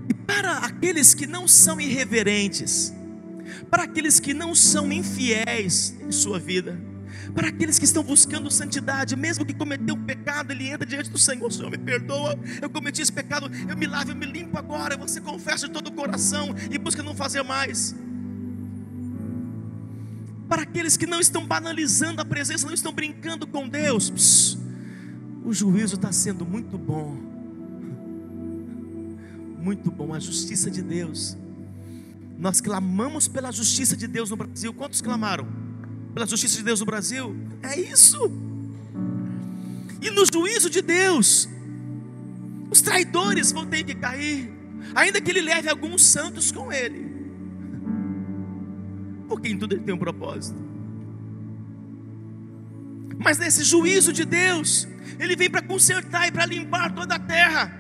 E para aqueles que não são irreverentes, para aqueles que não são infiéis em sua vida, para aqueles que estão buscando santidade, mesmo que cometeu um pecado, ele entra diante do Senhor, Senhor me perdoa, eu cometi esse pecado, eu me lavo, eu me limpo agora, você confessa de todo o coração e busca não fazer mais. Para aqueles que não estão banalizando a presença, não estão brincando com Deus, pss, o juízo está sendo muito bom, muito bom, a justiça de Deus. Nós clamamos pela justiça de Deus no Brasil. Quantos clamaram? Pela justiça de Deus no Brasil. É isso. E no juízo de Deus, os traidores vão ter que cair, ainda que ele leve alguns santos com ele, porque em tudo ele tem um propósito. Mas nesse juízo de Deus, ele vem para consertar e para limpar toda a terra.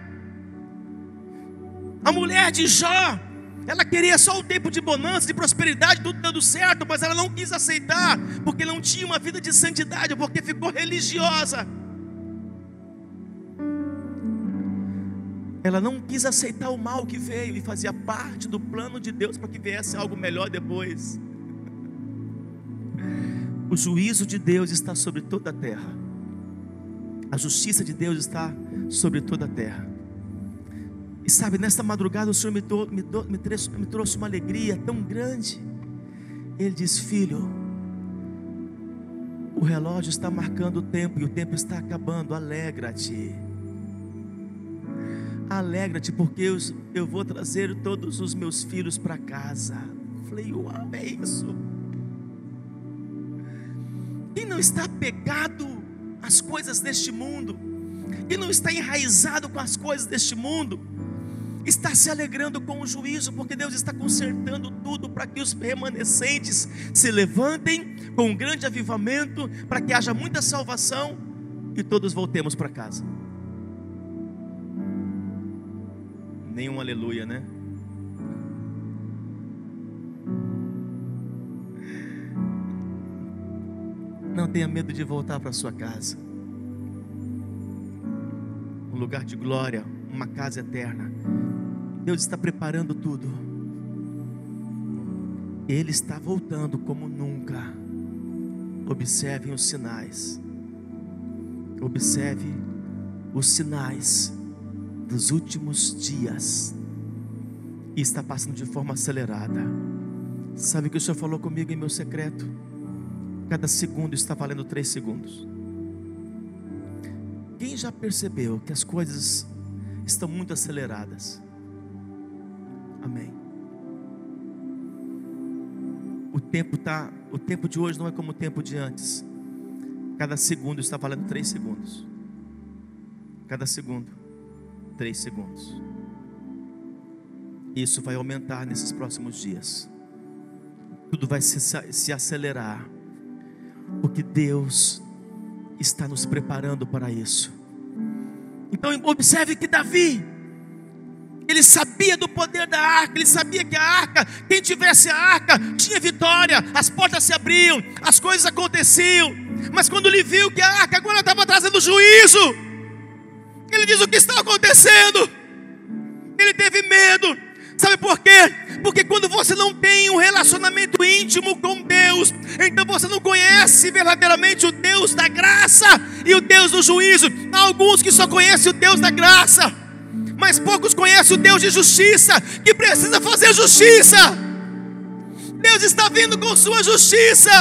A mulher de Jó ela queria só o tempo de bonança, de prosperidade, tudo dando certo, mas ela não quis aceitar, porque não tinha uma vida de santidade, porque ficou religiosa. Ela não quis aceitar o mal que veio e fazia parte do plano de Deus para que viesse algo melhor depois. O juízo de Deus está sobre toda a terra. A justiça de Deus está sobre toda a terra. E sabe, nesta madrugada o Senhor me, do, me, do, me, trouxe, me trouxe uma alegria tão grande. Ele diz: Filho, o relógio está marcando o tempo e o tempo está acabando. Alegra-te. Alegra-te, porque eu, eu vou trazer todos os meus filhos para casa. Falei, uau, é isso. Quem não está pegado às coisas deste mundo, quem não está enraizado com as coisas deste mundo, está se alegrando com o juízo, porque Deus está consertando tudo para que os remanescentes se levantem com um grande avivamento, para que haja muita salvação e todos voltemos para casa. Nenhum aleluia, né? Não tenha medo de voltar para sua casa. Um lugar de glória, uma casa eterna. Deus está preparando tudo. Ele está voltando como nunca. Observem os sinais. Observe os sinais dos últimos dias. E está passando de forma acelerada. Sabe que o Senhor falou comigo em meu secreto? Cada segundo está valendo três segundos. Quem já percebeu que as coisas estão muito aceleradas? Amém. O tempo tá, o tempo de hoje não é como o tempo de antes. Cada segundo está valendo três segundos. cada segundo, três segundos. Isso vai aumentar nesses próximos dias. Tudo vai se, se acelerar, porque Deus está nos preparando para isso. Então, observe que Davi, ele sabia do poder da arca, ele sabia que a arca, quem tivesse a arca, tinha vitória, as portas se abriam, as coisas aconteciam. Mas quando ele viu que a arca agora estava trazendo juízo, ele diz: O que está acontecendo? Ele teve medo, sabe por quê? Porque quando você não tem um relacionamento íntimo com Deus, então você não conhece verdadeiramente o Deus da graça e o Deus do juízo. Há alguns que só conhecem o Deus da graça mas poucos conhecem o Deus de justiça, que precisa fazer justiça. Deus está vindo com sua justiça.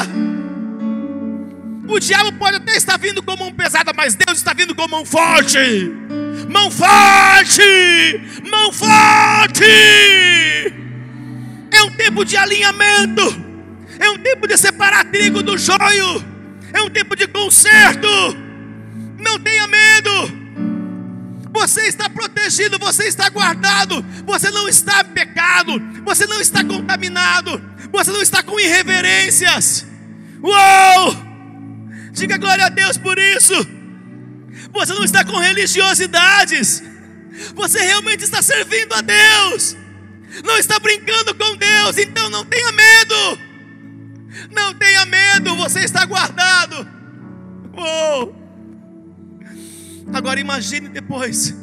O diabo pode até estar vindo com mão pesada, mas Deus está vindo com mão forte. Mão forte! Mão forte! É um tempo de alinhamento. É um tempo de separar trigo do joio. É um tempo de conserto. Não tenha medo. Você está protegido, você está guardado, você não está pecado, você não está contaminado, você não está com irreverências. Uou! Diga glória a Deus por isso. Você não está com religiosidades. Você realmente está servindo a Deus. Não está brincando com Deus, então não tenha medo. Não tenha medo, você está guardado. Uou! Agora imagine depois.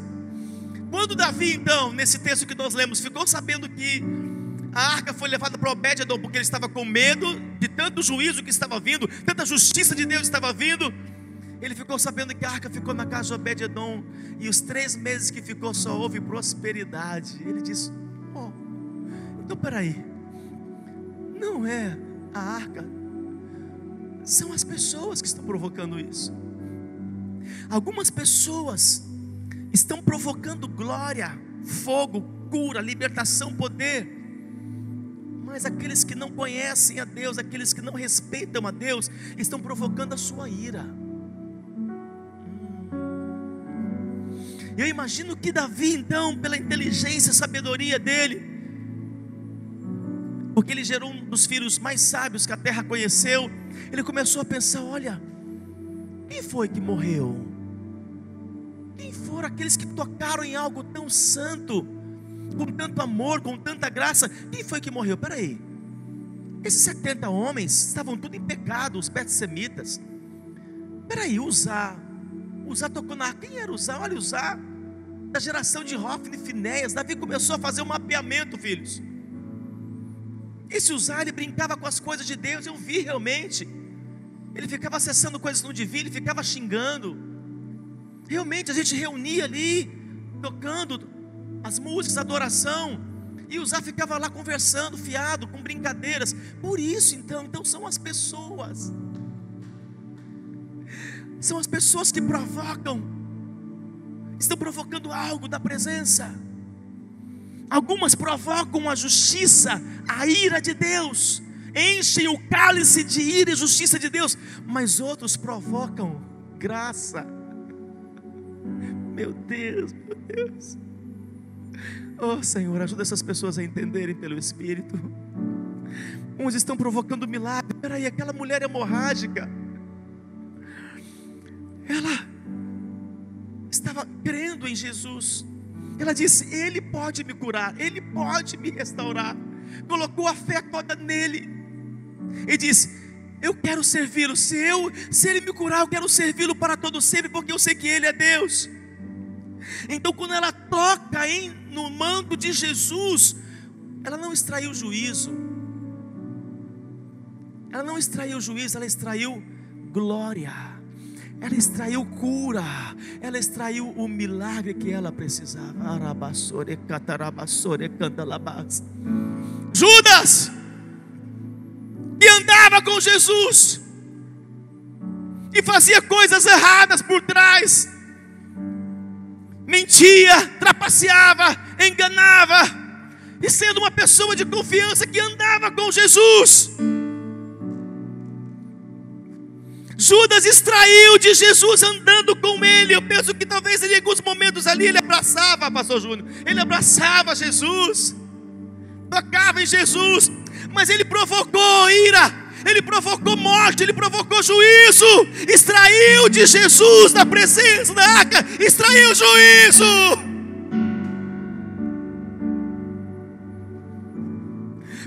Quando Davi, então, nesse texto que nós lemos, ficou sabendo que a arca foi levada para Obed-edom porque ele estava com medo de tanto juízo que estava vindo, tanta justiça de Deus estava vindo. Ele ficou sabendo que a arca ficou na casa de Obed-edom e os três meses que ficou só houve prosperidade. Ele disse: Oh, então peraí, não é a arca, são as pessoas que estão provocando isso. Algumas pessoas estão provocando glória, fogo, cura, libertação, poder. Mas aqueles que não conhecem a Deus, aqueles que não respeitam a Deus, estão provocando a sua ira. Eu imagino que Davi, então, pela inteligência e sabedoria dele, porque ele gerou um dos filhos mais sábios que a terra conheceu, ele começou a pensar: olha, quem foi que morreu? Quem foram aqueles que tocaram em algo tão santo, com tanto amor, com tanta graça? Quem foi que morreu? Peraí, esses 70 homens estavam tudo em pecado, os betsemitas. Peraí, Uzá, Uzá tocou na quem era Uzá? Olha, Uzá, da geração de Hofni e Finéias. Davi começou a fazer um mapeamento, filhos. Esse Uzá, ele brincava com as coisas de Deus, eu vi realmente. Ele ficava acessando coisas no divino, ele ficava xingando. Realmente a gente reunia ali, tocando as músicas, adoração, e o Zá ficava lá conversando, fiado, com brincadeiras. Por isso, então, então são as pessoas. São as pessoas que provocam, estão provocando algo da presença. Algumas provocam a justiça, a ira de Deus enchem o cálice de ira e justiça de Deus, mas outros provocam graça. Meu Deus, meu Deus. Oh Senhor, ajuda essas pessoas a entenderem pelo Espírito. Uns estão provocando milagre. Peraí, aquela mulher hemorrágica. Ela estava crendo em Jesus. Ela disse: Ele pode me curar, Ele pode me restaurar. Colocou a fé toda nele e diz: Eu quero servi-lo. Se eu, se ele me curar, eu quero servi-lo para todo sempre, porque eu sei que ele é Deus. Então, quando ela toca em, no manto de Jesus, ela não extraiu juízo. Ela não extraiu juízo, ela extraiu glória. Ela extraiu cura, ela extraiu o milagre que ela precisava. Judas, e andava com Jesus. E fazia coisas erradas por trás, mentia, trapaceava, enganava, e sendo uma pessoa de confiança que andava com Jesus. Judas extraiu de Jesus andando com ele. Eu penso que talvez em alguns ali, ele abraçava, pastor Júnior, ele abraçava Jesus, tocava em Jesus, mas ele provocou ira, ele provocou morte, ele provocou juízo, extraiu de Jesus da presença da arca, extraiu juízo.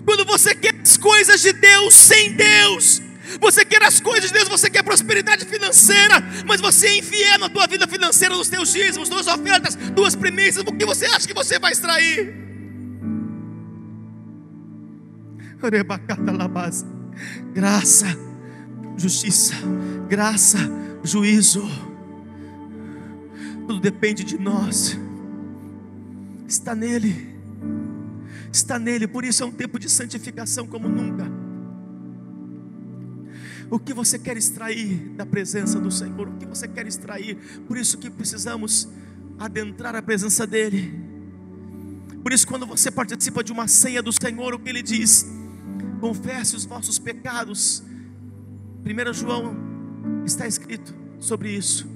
Quando você quer as coisas de Deus sem Deus, você quer as coisas de Deus, você quer prosperidade financeira, mas você é infiel na tua vida financeira, nos teus dízimos, tuas ofertas, tuas primícias, o que você acha que você vai extrair? Graça, justiça, graça, juízo. Tudo depende de nós. Está nele. Está nele, por isso é um tempo de santificação como nunca. O que você quer extrair da presença do Senhor? O que você quer extrair? Por isso que precisamos adentrar a presença dEle. Por isso, quando você participa de uma ceia do Senhor, o que Ele diz? Confesse os vossos pecados. 1 João está escrito sobre isso.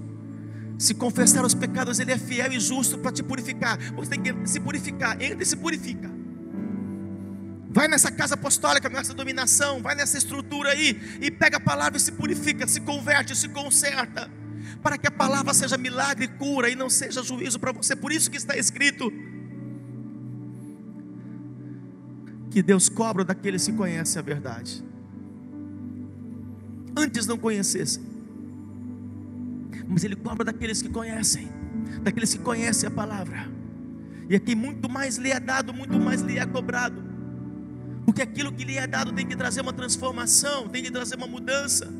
Se confessar os pecados, Ele é fiel e justo para te purificar. Você tem que se purificar, entra e se purifica. Vai nessa casa apostólica, nessa dominação, vai nessa estrutura aí e pega a palavra e se purifica, se converte, se conserta, para que a palavra seja milagre e cura e não seja juízo para você. Por isso que está escrito que Deus cobra daqueles que conhecem a verdade. Antes não conhecessem, mas Ele cobra daqueles que conhecem, daqueles que conhecem a palavra. E aqui muito mais lhe é dado, muito mais lhe é cobrado. Porque aquilo que lhe é dado tem que trazer uma transformação, tem que trazer uma mudança.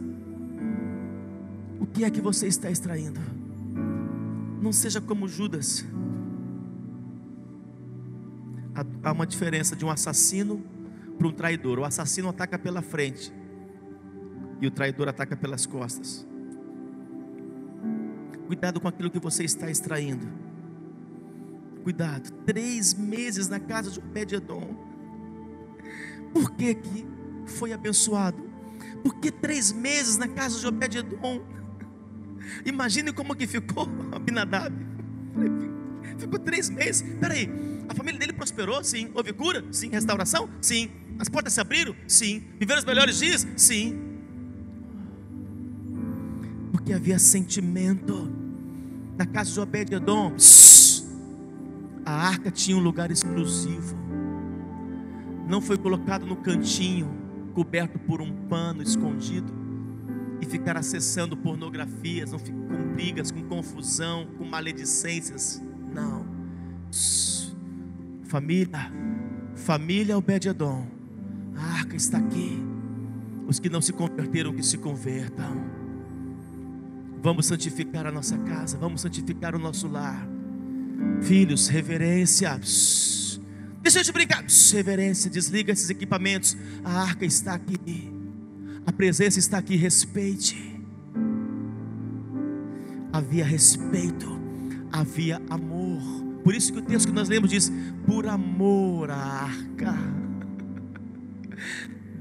O que é que você está extraindo? Não seja como Judas. Há uma diferença de um assassino para um traidor. O assassino ataca pela frente e o traidor ataca pelas costas. Cuidado com aquilo que você está extraindo. Cuidado. Três meses na casa de Obed-Edom por que, que foi abençoado? Porque três meses na casa de Obed-Edom. Imagine como que ficou Abinadab. Ficou três meses. Peraí, a família dele prosperou? Sim. Houve cura? Sim. Restauração? Sim. As portas se abriram? Sim. Viveram os melhores dias? Sim. Porque havia sentimento. Na casa de Obed-Edom, a arca tinha um lugar exclusivo não foi colocado no cantinho, coberto por um pano escondido, e ficar acessando pornografias, não com brigas, com confusão, com maledicências. Não. Família, família Obed-Edom, a arca está aqui. Os que não se converteram, que se convertam. Vamos santificar a nossa casa, vamos santificar o nosso lar. Filhos, reverência. Deixa eu te brincar. Reverência, desliga esses equipamentos. A arca está aqui. A presença está aqui. Respeite. Havia respeito. Havia amor. Por isso que o texto que nós lemos diz: por amor à arca.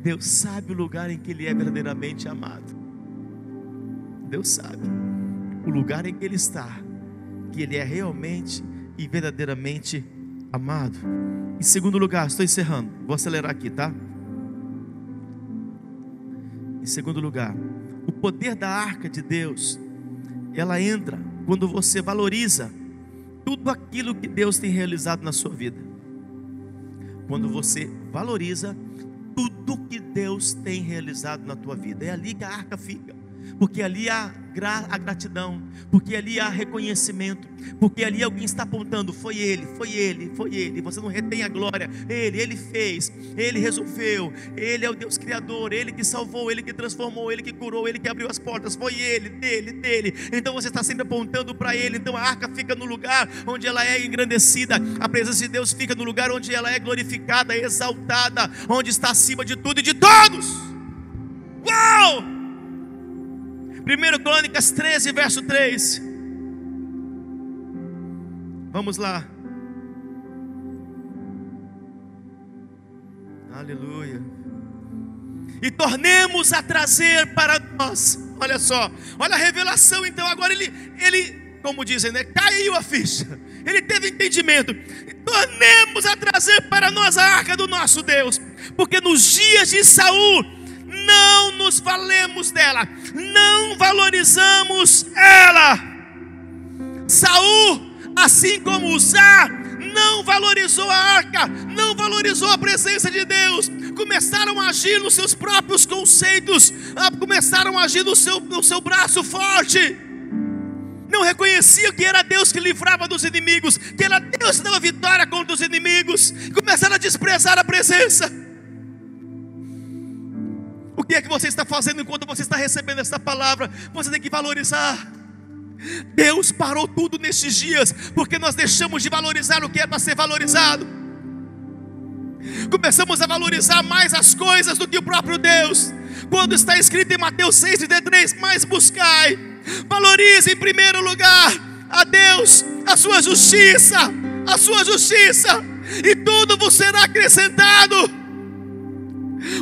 Deus sabe o lugar em que Ele é verdadeiramente amado. Deus sabe o lugar em que Ele está, que Ele é realmente e verdadeiramente amado. Em segundo lugar, estou encerrando, vou acelerar aqui, tá? Em segundo lugar, o poder da arca de Deus, ela entra quando você valoriza tudo aquilo que Deus tem realizado na sua vida. Quando você valoriza tudo que Deus tem realizado na tua vida, é ali que a arca fica, porque ali há a gratidão, porque ali há reconhecimento, porque ali alguém está apontando: foi ele, foi ele, foi ele. Você não retém a glória, ele, ele fez, ele resolveu, ele é o Deus Criador, ele que salvou, ele que transformou, ele que curou, ele que abriu as portas, foi ele, dele, dele. Então você está sempre apontando para ele. Então a arca fica no lugar onde ela é engrandecida, a presença de Deus fica no lugar onde ela é glorificada, exaltada, onde está acima de tudo e de todos. Uau! 1 Crônicas 13, verso 3. Vamos lá. Aleluia. E tornemos a trazer para nós. Olha só. Olha a revelação então. Agora ele ele como dizem, né? Caiu a ficha. Ele teve entendimento. Tornemos a trazer para nós a arca do nosso Deus, porque nos dias de Saul não nos valemos dela, não valorizamos ela. Saul, assim como Uzá, não valorizou a arca, não valorizou a presença de Deus, começaram a agir nos seus próprios conceitos, começaram a agir no seu, no seu braço forte. Não reconhecia que era Deus que livrava dos inimigos, que era Deus que dava vitória contra os inimigos, começaram a desprezar a presença. O que é que você está fazendo enquanto você está recebendo essa palavra? Você tem que valorizar. Deus parou tudo nestes dias, porque nós deixamos de valorizar o que é para ser valorizado. Começamos a valorizar mais as coisas do que o próprio Deus. Quando está escrito em Mateus 6,33, mais buscai, valorize em primeiro lugar a Deus, a sua justiça, a sua justiça, e tudo vos será acrescentado.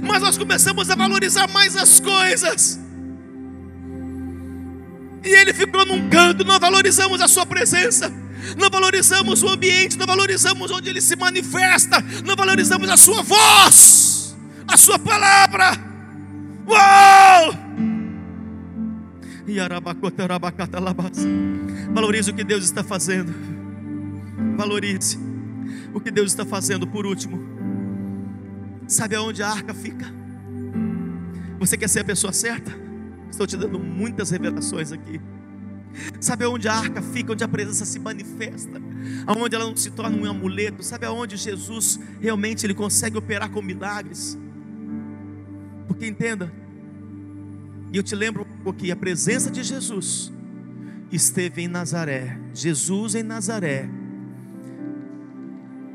Mas nós começamos a valorizar mais as coisas. E ele ficou num canto, não valorizamos a sua presença, não valorizamos o ambiente, não valorizamos onde ele se manifesta, não valorizamos a sua voz, a sua palavra. Uau! Valorize o que Deus está fazendo. Valorize o que Deus está fazendo. Por último, sabe aonde a arca fica? Você quer ser a pessoa certa? Estou te dando muitas revelações aqui. Sabe aonde a arca fica, onde a presença se manifesta, aonde ela não se torna um amuleto? Sabe aonde Jesus realmente ele consegue operar com milagres? Porque entenda, e eu te lembro que a presença de Jesus esteve em Nazaré. Jesus em Nazaré.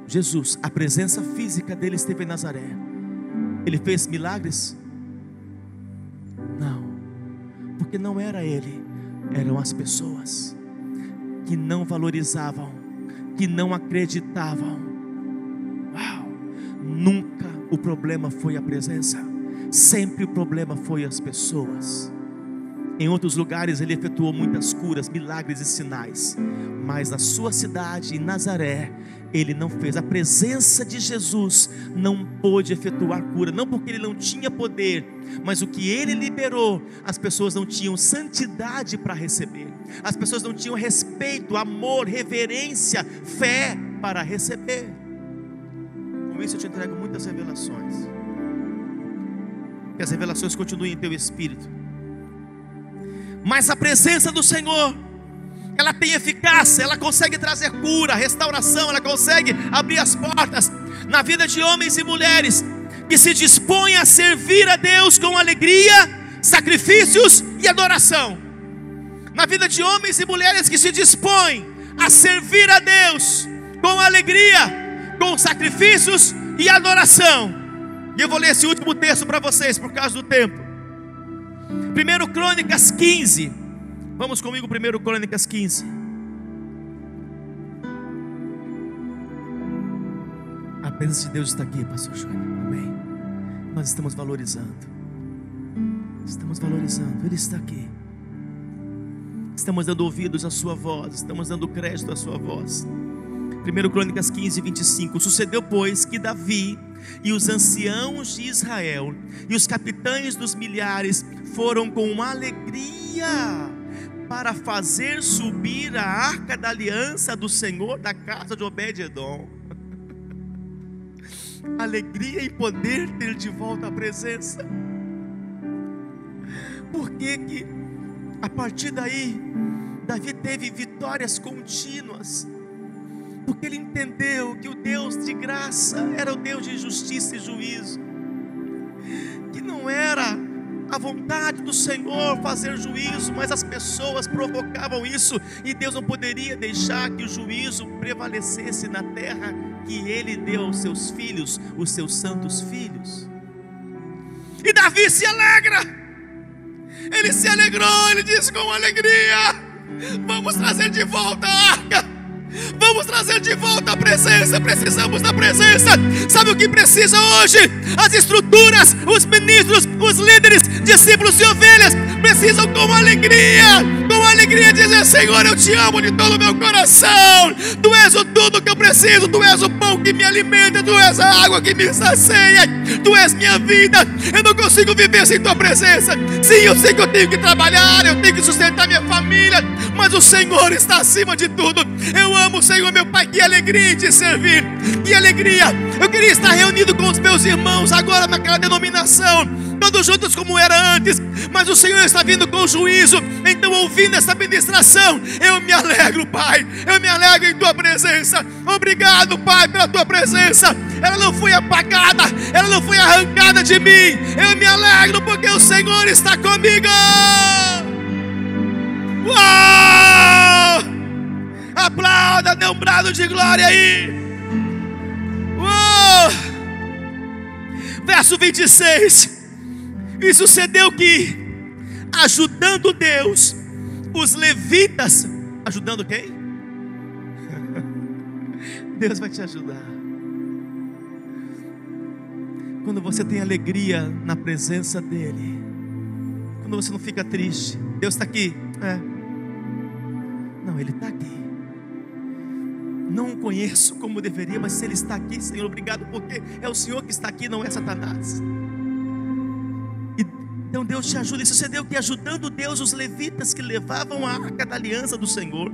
Jesus, a presença física dele esteve em Nazaré. Ele fez milagres? porque não era ele, eram as pessoas que não valorizavam, que não acreditavam. Uau! Nunca o problema foi a presença, sempre o problema foi as pessoas. Em outros lugares ele efetuou muitas curas, milagres e sinais, mas na sua cidade, em Nazaré, ele não fez. A presença de Jesus não pôde efetuar cura, não porque ele não tinha poder, mas o que ele liberou, as pessoas não tinham santidade para receber, as pessoas não tinham respeito, amor, reverência, fé para receber. Com isso eu te entrego muitas revelações. Que as revelações continuem em teu espírito mas a presença do Senhor, ela tem eficácia, ela consegue trazer cura, restauração, ela consegue abrir as portas na vida de homens e mulheres que se dispõem a servir a Deus com alegria, sacrifícios e adoração. Na vida de homens e mulheres que se dispõem a servir a Deus com alegria, com sacrifícios e adoração. E eu vou ler esse último texto para vocês por causa do tempo. 1 Crônicas 15. Vamos comigo, 1 Crônicas 15. A presença de Deus está aqui, Pastor Júnior. Amém. Nós estamos valorizando. Estamos valorizando. Ele está aqui. Estamos dando ouvidos à sua voz. Estamos dando crédito à sua voz. 1 Crônicas 15, 25. Sucedeu, pois, que Davi e os anciãos de Israel e os capitães dos milhares foram com alegria para fazer subir a arca da aliança do Senhor da casa de Obed-edom. Alegria e poder ter de volta a presença. Por que que a partir daí Davi teve vitórias contínuas? porque ele entendeu que o Deus de graça era o Deus de justiça e juízo, que não era a vontade do Senhor fazer juízo, mas as pessoas provocavam isso, e Deus não poderia deixar que o juízo prevalecesse na terra que Ele deu aos seus filhos, os seus santos filhos. E Davi se alegra, ele se alegrou, ele disse com alegria: Vamos trazer de volta a arca Vamos trazer de volta a presença. Precisamos da presença. Sabe o que precisa hoje? As estruturas, os ministros, os líderes, discípulos e ovelhas precisam com alegria, com alegria dizer: Senhor, eu te amo de todo o meu coração. Tu és o tudo que eu preciso. Tu és o pão que me alimenta. Tu és a água que me sacia. Tu és minha vida. Eu não consigo viver sem tua presença. Sim, eu sei que eu tenho que trabalhar. Eu tenho que sustentar minha família. Mas o Senhor está acima de tudo. Eu amo o Senhor, meu Pai. Que alegria de servir. Que alegria. Eu queria estar reunido com os meus irmãos agora naquela denominação todos juntos como era antes, mas o Senhor está vindo com juízo. Então, ouvindo essa ministração, eu me alegro, Pai. Eu me alegro em tua presença. Obrigado, Pai, pela tua presença. Ela não foi apagada, ela não foi arrancada de mim. Eu me alegro porque o Senhor está comigo. Uau! Aplauda, dê um brado de glória aí. Uau! Verso 26. E sucedeu que, ajudando Deus, os levitas, ajudando quem? Deus vai te ajudar. Quando você tem alegria na presença dEle, quando você não fica triste, Deus está aqui. É. Não, Ele está aqui. Não o conheço como deveria, mas se Ele está aqui, Senhor, obrigado, porque é o Senhor que está aqui, não é Satanás. Então Deus te ajuda. E sucedeu que ajudando Deus os levitas que levavam a arca da aliança do Senhor,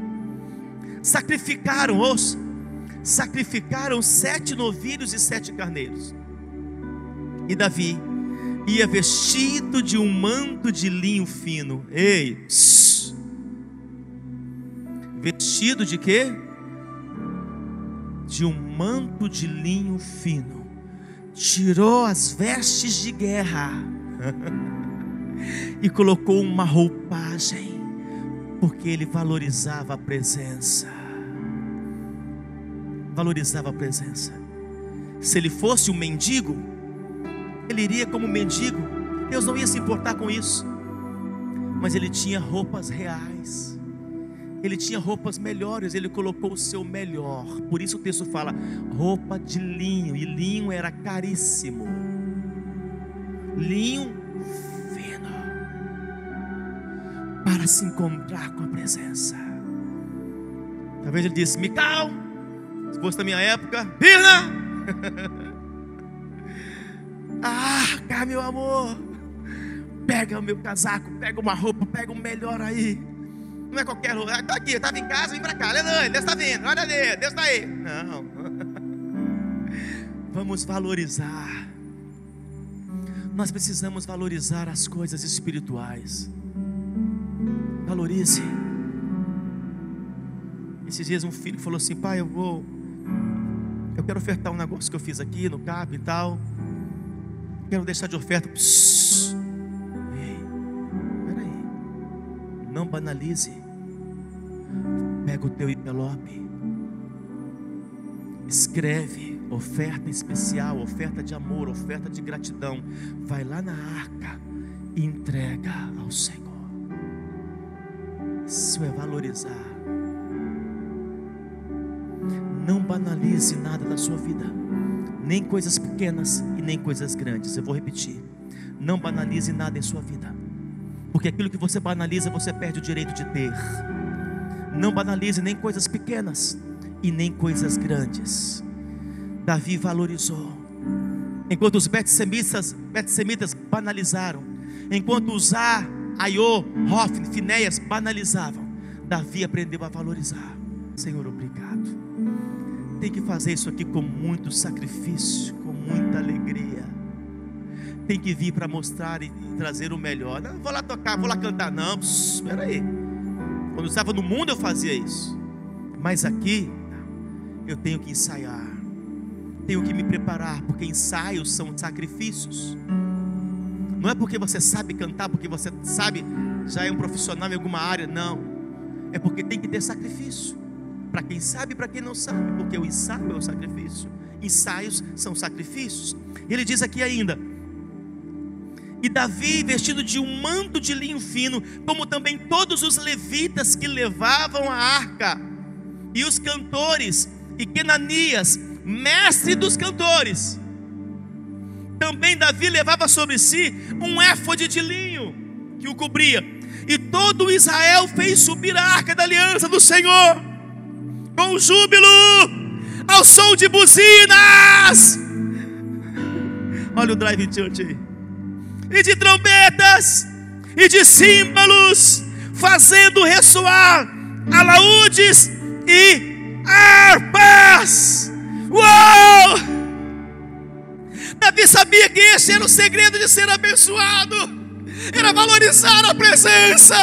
sacrificaram os sacrificaram sete novilhos e sete carneiros. E Davi ia vestido de um manto de linho fino. Ei, vestido de quê? De um manto de linho fino. Tirou as vestes de guerra. e colocou uma roupagem, porque ele valorizava a presença. Valorizava a presença. Se ele fosse um mendigo, ele iria como mendigo, Deus não ia se importar com isso. Mas ele tinha roupas reais, ele tinha roupas melhores, ele colocou o seu melhor. Por isso o texto fala: roupa de linho, e linho era caríssimo. Linho para se encontrar com a presença. Talvez ele disse: Mical, se fosse da minha época, Birna, ah, meu amor, pega o meu casaco, pega uma roupa, pega o melhor aí. Não é qualquer lugar. Estou aqui, estava em casa, vim para cá. Aleluia, Deus está vindo. Olha ali, Deus está aí. Não. Vamos valorizar. Nós precisamos valorizar as coisas espirituais. Valorize. Esses dias um filho falou assim: pai, eu vou. Eu quero ofertar um negócio que eu fiz aqui no CAP e tal. Quero deixar de oferta. Ei, peraí. Não banalize. Pega o teu envelope. Escreve oferta especial, oferta de amor, oferta de gratidão. Vai lá na arca e entrega ao Senhor. Isso é valorizar. Não banalize nada da sua vida, nem coisas pequenas e nem coisas grandes. Eu vou repetir. Não banalize nada em sua vida, porque aquilo que você banaliza, você perde o direito de ter. Não banalize nem coisas pequenas e nem coisas grandes. Davi valorizou. Enquanto os betsemitas, betsemitas banalizaram, enquanto os Ar Aiô, Hofni, Finéias banalizavam. Davi aprendeu a valorizar. Senhor, obrigado. Tem que fazer isso aqui com muito sacrifício, com muita alegria. Tem que vir para mostrar e, trazer o melhor. Não vou lá tocar, vou lá cantar. Não, espera aí. Quando eu estava no mundo eu fazia isso. Mas aqui eu tenho que ensaiar. Tenho que me preparar, porque ensaios são sacrifícios. Não é porque você sabe cantar, porque você sabe, já é um profissional em alguma área. Não. É porque tem que ter sacrifício. Para quem sabe e para quem não sabe. Porque o ensaio é o sacrifício. Ensaios são sacrifícios. Ele diz aqui ainda: e Davi, vestido de um manto de linho fino, como também todos os levitas que levavam a arca, e os cantores, e Kenanias, mestre dos cantores, também Davi levava sobre si um éfode de linho que o cobria. E todo Israel fez subir a arca da aliança do Senhor, com júbilo, ao som de buzinas. Olha o Drive Church aí. E de trombetas, e de símbolos, fazendo ressoar alaúdes e harpas. Uou! Davi sabia que esse era o segredo de ser abençoado, era valorizar a presença.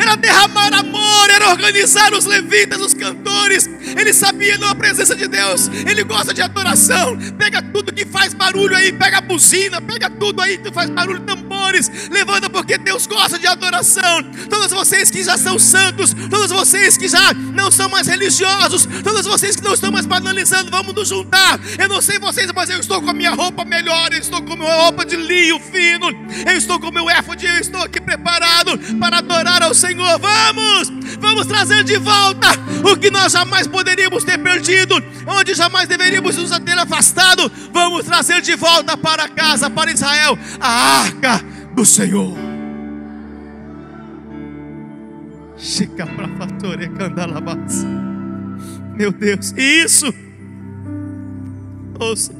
Era derramar amor, era organizar os levitas, os cantores. Ele sabia na presença de Deus, ele gosta de adoração. Pega tudo que faz barulho aí, pega a buzina, pega tudo aí que faz barulho, tambores. Levanta porque Deus gosta de adoração. Todos vocês que já são santos, todos vocês que já não são mais religiosos, todos vocês que não estão mais banalizando, vamos nos juntar. Eu não sei vocês, mas eu estou com a minha roupa melhor, eu estou com a minha roupa de linho fino, eu estou com o meu éfode, eu estou aqui preparado para adorar ao Senhor. Vamos, vamos trazer de volta o que nós jamais poderíamos ter perdido, onde jamais deveríamos nos ter afastado. Vamos trazer de volta para casa, para Israel, a arca do Senhor. Meu Deus, isso. Ouça.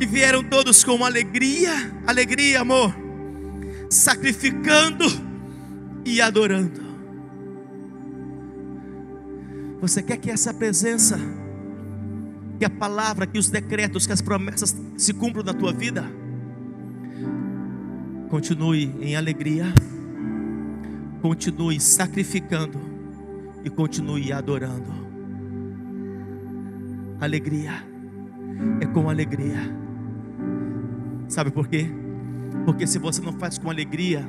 E vieram todos com alegria, alegria, amor sacrificando e adorando. Você quer que essa presença, que a palavra, que os decretos, que as promessas se cumpram na tua vida? Continue em alegria, continue sacrificando e continue adorando. Alegria, é com alegria. Sabe por quê? Porque se você não faz com alegria,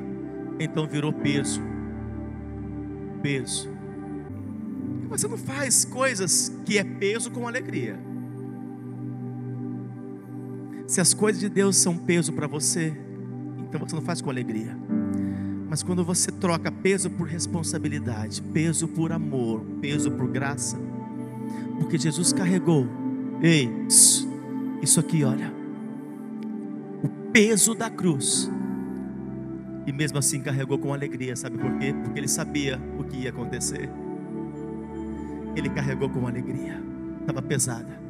então virou peso. Peso. Você não faz coisas que é peso com alegria. Se as coisas de Deus são peso para você, então você não faz com alegria. Mas quando você troca peso por responsabilidade, peso por amor, peso por graça, porque Jesus carregou, ei, isso aqui, olha, peso da cruz. E mesmo assim carregou com alegria, sabe por quê? Porque ele sabia o que ia acontecer. Ele carregou com alegria, estava pesada.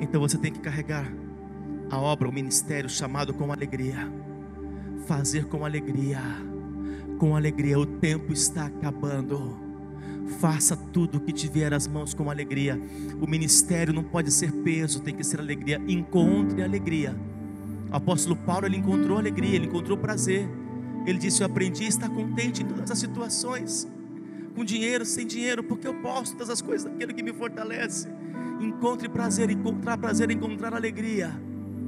Então você tem que carregar a obra, o ministério chamado com alegria, fazer com alegria, com alegria. O tempo está acabando. Faça tudo o que tiver as mãos com alegria. O ministério não pode ser peso, tem que ser alegria. Encontre alegria o apóstolo Paulo ele encontrou alegria, ele encontrou prazer. Ele disse: Eu aprendi a estar contente em todas as situações, com dinheiro, sem dinheiro, porque eu posso todas as coisas daquele que me fortalece. Encontre prazer, encontrar prazer, encontrar alegria.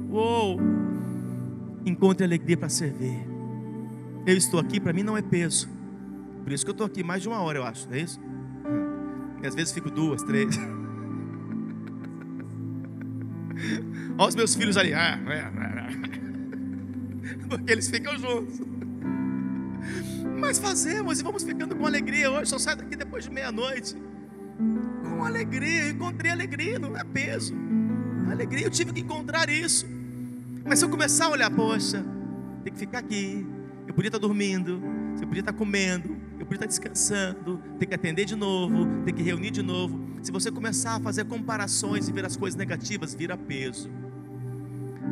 Uou! Encontre alegria para servir. Eu estou aqui, para mim não é peso. Por isso que eu estou aqui mais de uma hora, eu acho, é isso? E às vezes fico duas, três. Olha os meus filhos ali. Ah, é, é, é. Porque eles ficam juntos. Mas fazemos e vamos ficando com alegria. Hoje só saio daqui depois de meia-noite. Com alegria, encontrei alegria, não é peso. Alegria, eu tive que encontrar isso. Mas se eu começar a olhar, poxa, tem que ficar aqui. Eu podia estar dormindo, eu podia estar comendo, eu podia estar descansando, tem que atender de novo, tem que reunir de novo. Se você começar a fazer comparações e ver as coisas negativas, vira peso.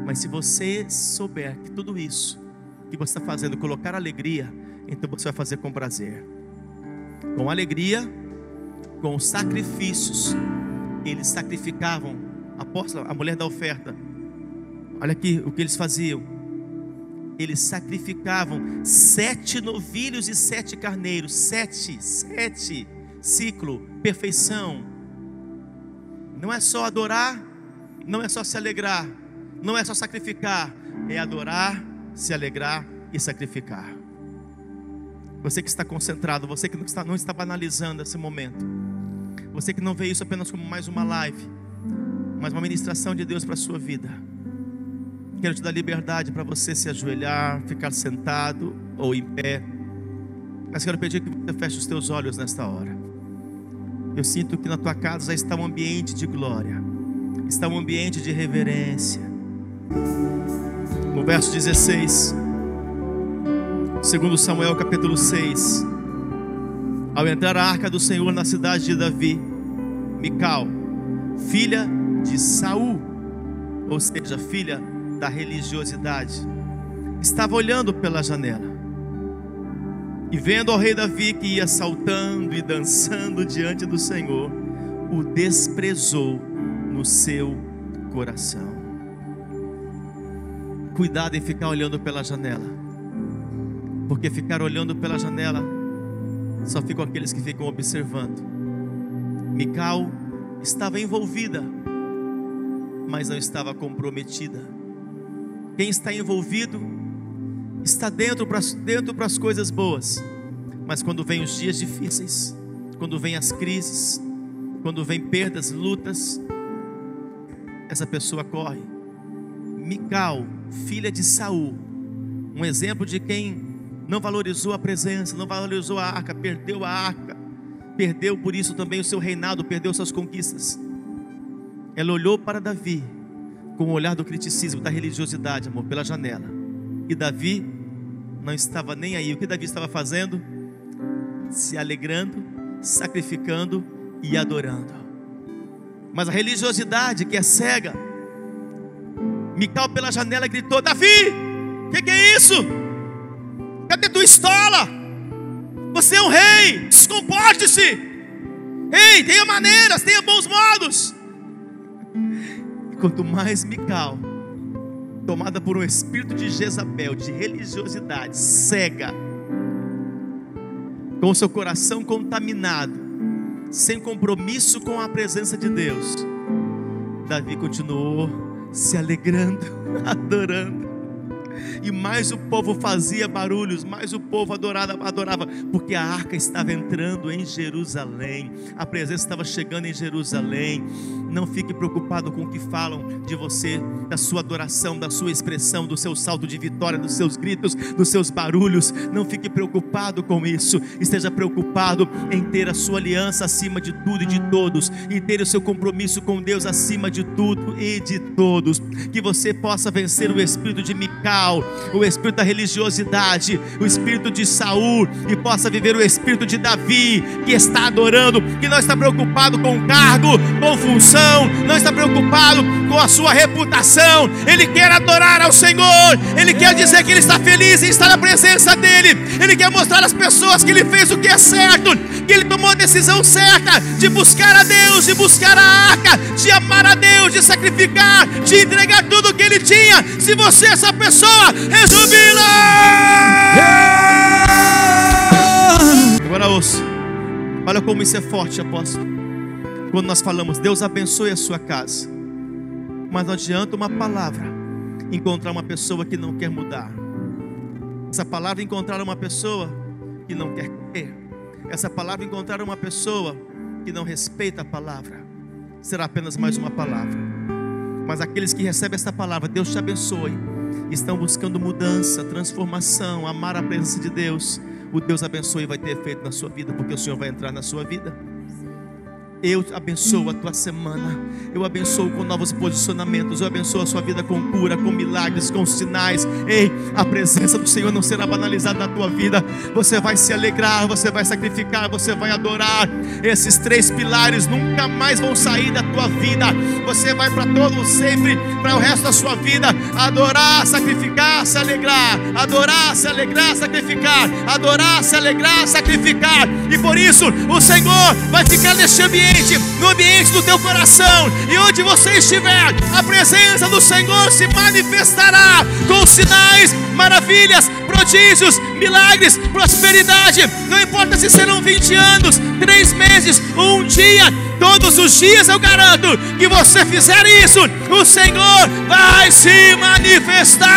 Mas se você souber que tudo isso que você está fazendo colocar alegria, então você vai fazer com prazer. Com alegria, com sacrifícios. Eles sacrificavam, apóstolo, a mulher da oferta. Olha aqui o que eles faziam. Eles sacrificavam sete novilhos e sete carneiros. Sete, sete, ciclo, perfeição. Não é só adorar, não é só se alegrar, não é só sacrificar, é adorar, se alegrar e sacrificar. Você que está concentrado, você que não está, não está banalizando esse momento, você que não vê isso apenas como mais uma live, mas uma ministração de Deus para a sua vida. Quero te dar liberdade para você se ajoelhar, ficar sentado ou em pé. Mas quero pedir que você feche os teus olhos nesta hora. Eu sinto que na tua casa está um ambiente de glória, está um ambiente de reverência no verso 16, Segundo Samuel capítulo 6. Ao entrar a arca do Senhor na cidade de Davi, Mical, filha de Saul, ou seja, filha da religiosidade, estava olhando pela janela. E vendo ao rei Davi que ia saltando e dançando diante do Senhor, o desprezou no seu coração. Cuidado em ficar olhando pela janela, porque ficar olhando pela janela só ficam aqueles que ficam observando. Mical estava envolvida, mas não estava comprometida. Quem está envolvido está dentro para dentro as coisas boas, mas quando vem os dias difíceis, quando vem as crises, quando vem perdas, lutas, essa pessoa corre. Mical, filha de Saul, um exemplo de quem não valorizou a presença, não valorizou a arca, perdeu a arca, perdeu por isso também o seu reinado, perdeu suas conquistas. Ela olhou para Davi com o olhar do criticismo, da religiosidade, amor, pela janela. E Davi não estava nem aí. O que Davi estava fazendo? Se alegrando, sacrificando e adorando. Mas a religiosidade que é cega, Mical pela janela gritou: Davi, o que, que é isso? Cadê tua estola? Você é um rei, descomporte-se. Ei, tenha maneiras, tenha bons modos. E quanto mais Mical, tomada por um espírito de Jezabel, de religiosidade, cega, com seu coração contaminado, sem compromisso com a presença de Deus, Davi continuou se alegrando, adorando. E mais o povo fazia barulhos, mais o povo adorava, adorava, porque a arca estava entrando em Jerusalém, a presença estava chegando em Jerusalém. Não fique preocupado com o que falam de você, da sua adoração, da sua expressão, do seu salto de vitória, dos seus gritos, dos seus barulhos. Não fique preocupado com isso. Esteja preocupado em ter a sua aliança acima de tudo e de todos, e ter o seu compromisso com Deus acima de tudo e de todos. Que você possa vencer o espírito de Mical, o espírito da religiosidade, o espírito de Saul, e possa viver o espírito de Davi, que está adorando, que não está preocupado com cargo, com função não está preocupado com a sua reputação, ele quer adorar ao Senhor, ele quer dizer que ele está feliz em estar na presença dEle, ele quer mostrar às pessoas que ele fez o que é certo, que ele tomou a decisão certa de buscar a Deus, de buscar a arca, de amar a Deus, de sacrificar, de entregar tudo o que ele tinha. Se você é essa pessoa, resumila! Agora ouça, olha como isso é forte, apóstolo. Quando nós falamos, Deus abençoe a sua casa. Mas não adianta uma palavra encontrar uma pessoa que não quer mudar. Essa palavra encontrar uma pessoa que não quer crer. Essa palavra encontrar uma pessoa que não respeita a palavra. Será apenas mais uma palavra. Mas aqueles que recebem essa palavra, Deus te abençoe, estão buscando mudança, transformação, amar a presença de Deus. O Deus abençoe vai ter efeito na sua vida, porque o Senhor vai entrar na sua vida. Eu abençoo a tua semana. Eu abençoo com novos posicionamentos. Eu abençoo a sua vida com cura, com milagres, com sinais. Ei, a presença do Senhor não será banalizada na tua vida. Você vai se alegrar, você vai sacrificar, você vai adorar. Esses três pilares nunca mais vão sair da tua vida. Você vai para todo sempre, para o resto da sua vida, adorar, sacrificar, se alegrar, adorar, se alegrar, sacrificar, adorar, se alegrar, sacrificar. E por isso o Senhor vai ficar neste ambiente ambiente, no ambiente do teu coração, e onde você estiver, a presença do Senhor se manifestará com sinais, maravilhas, prodígios, milagres, prosperidade. Não importa se serão 20 anos, 3 meses, um dia, todos os dias eu garanto que você fizer isso, o Senhor vai se manifestar.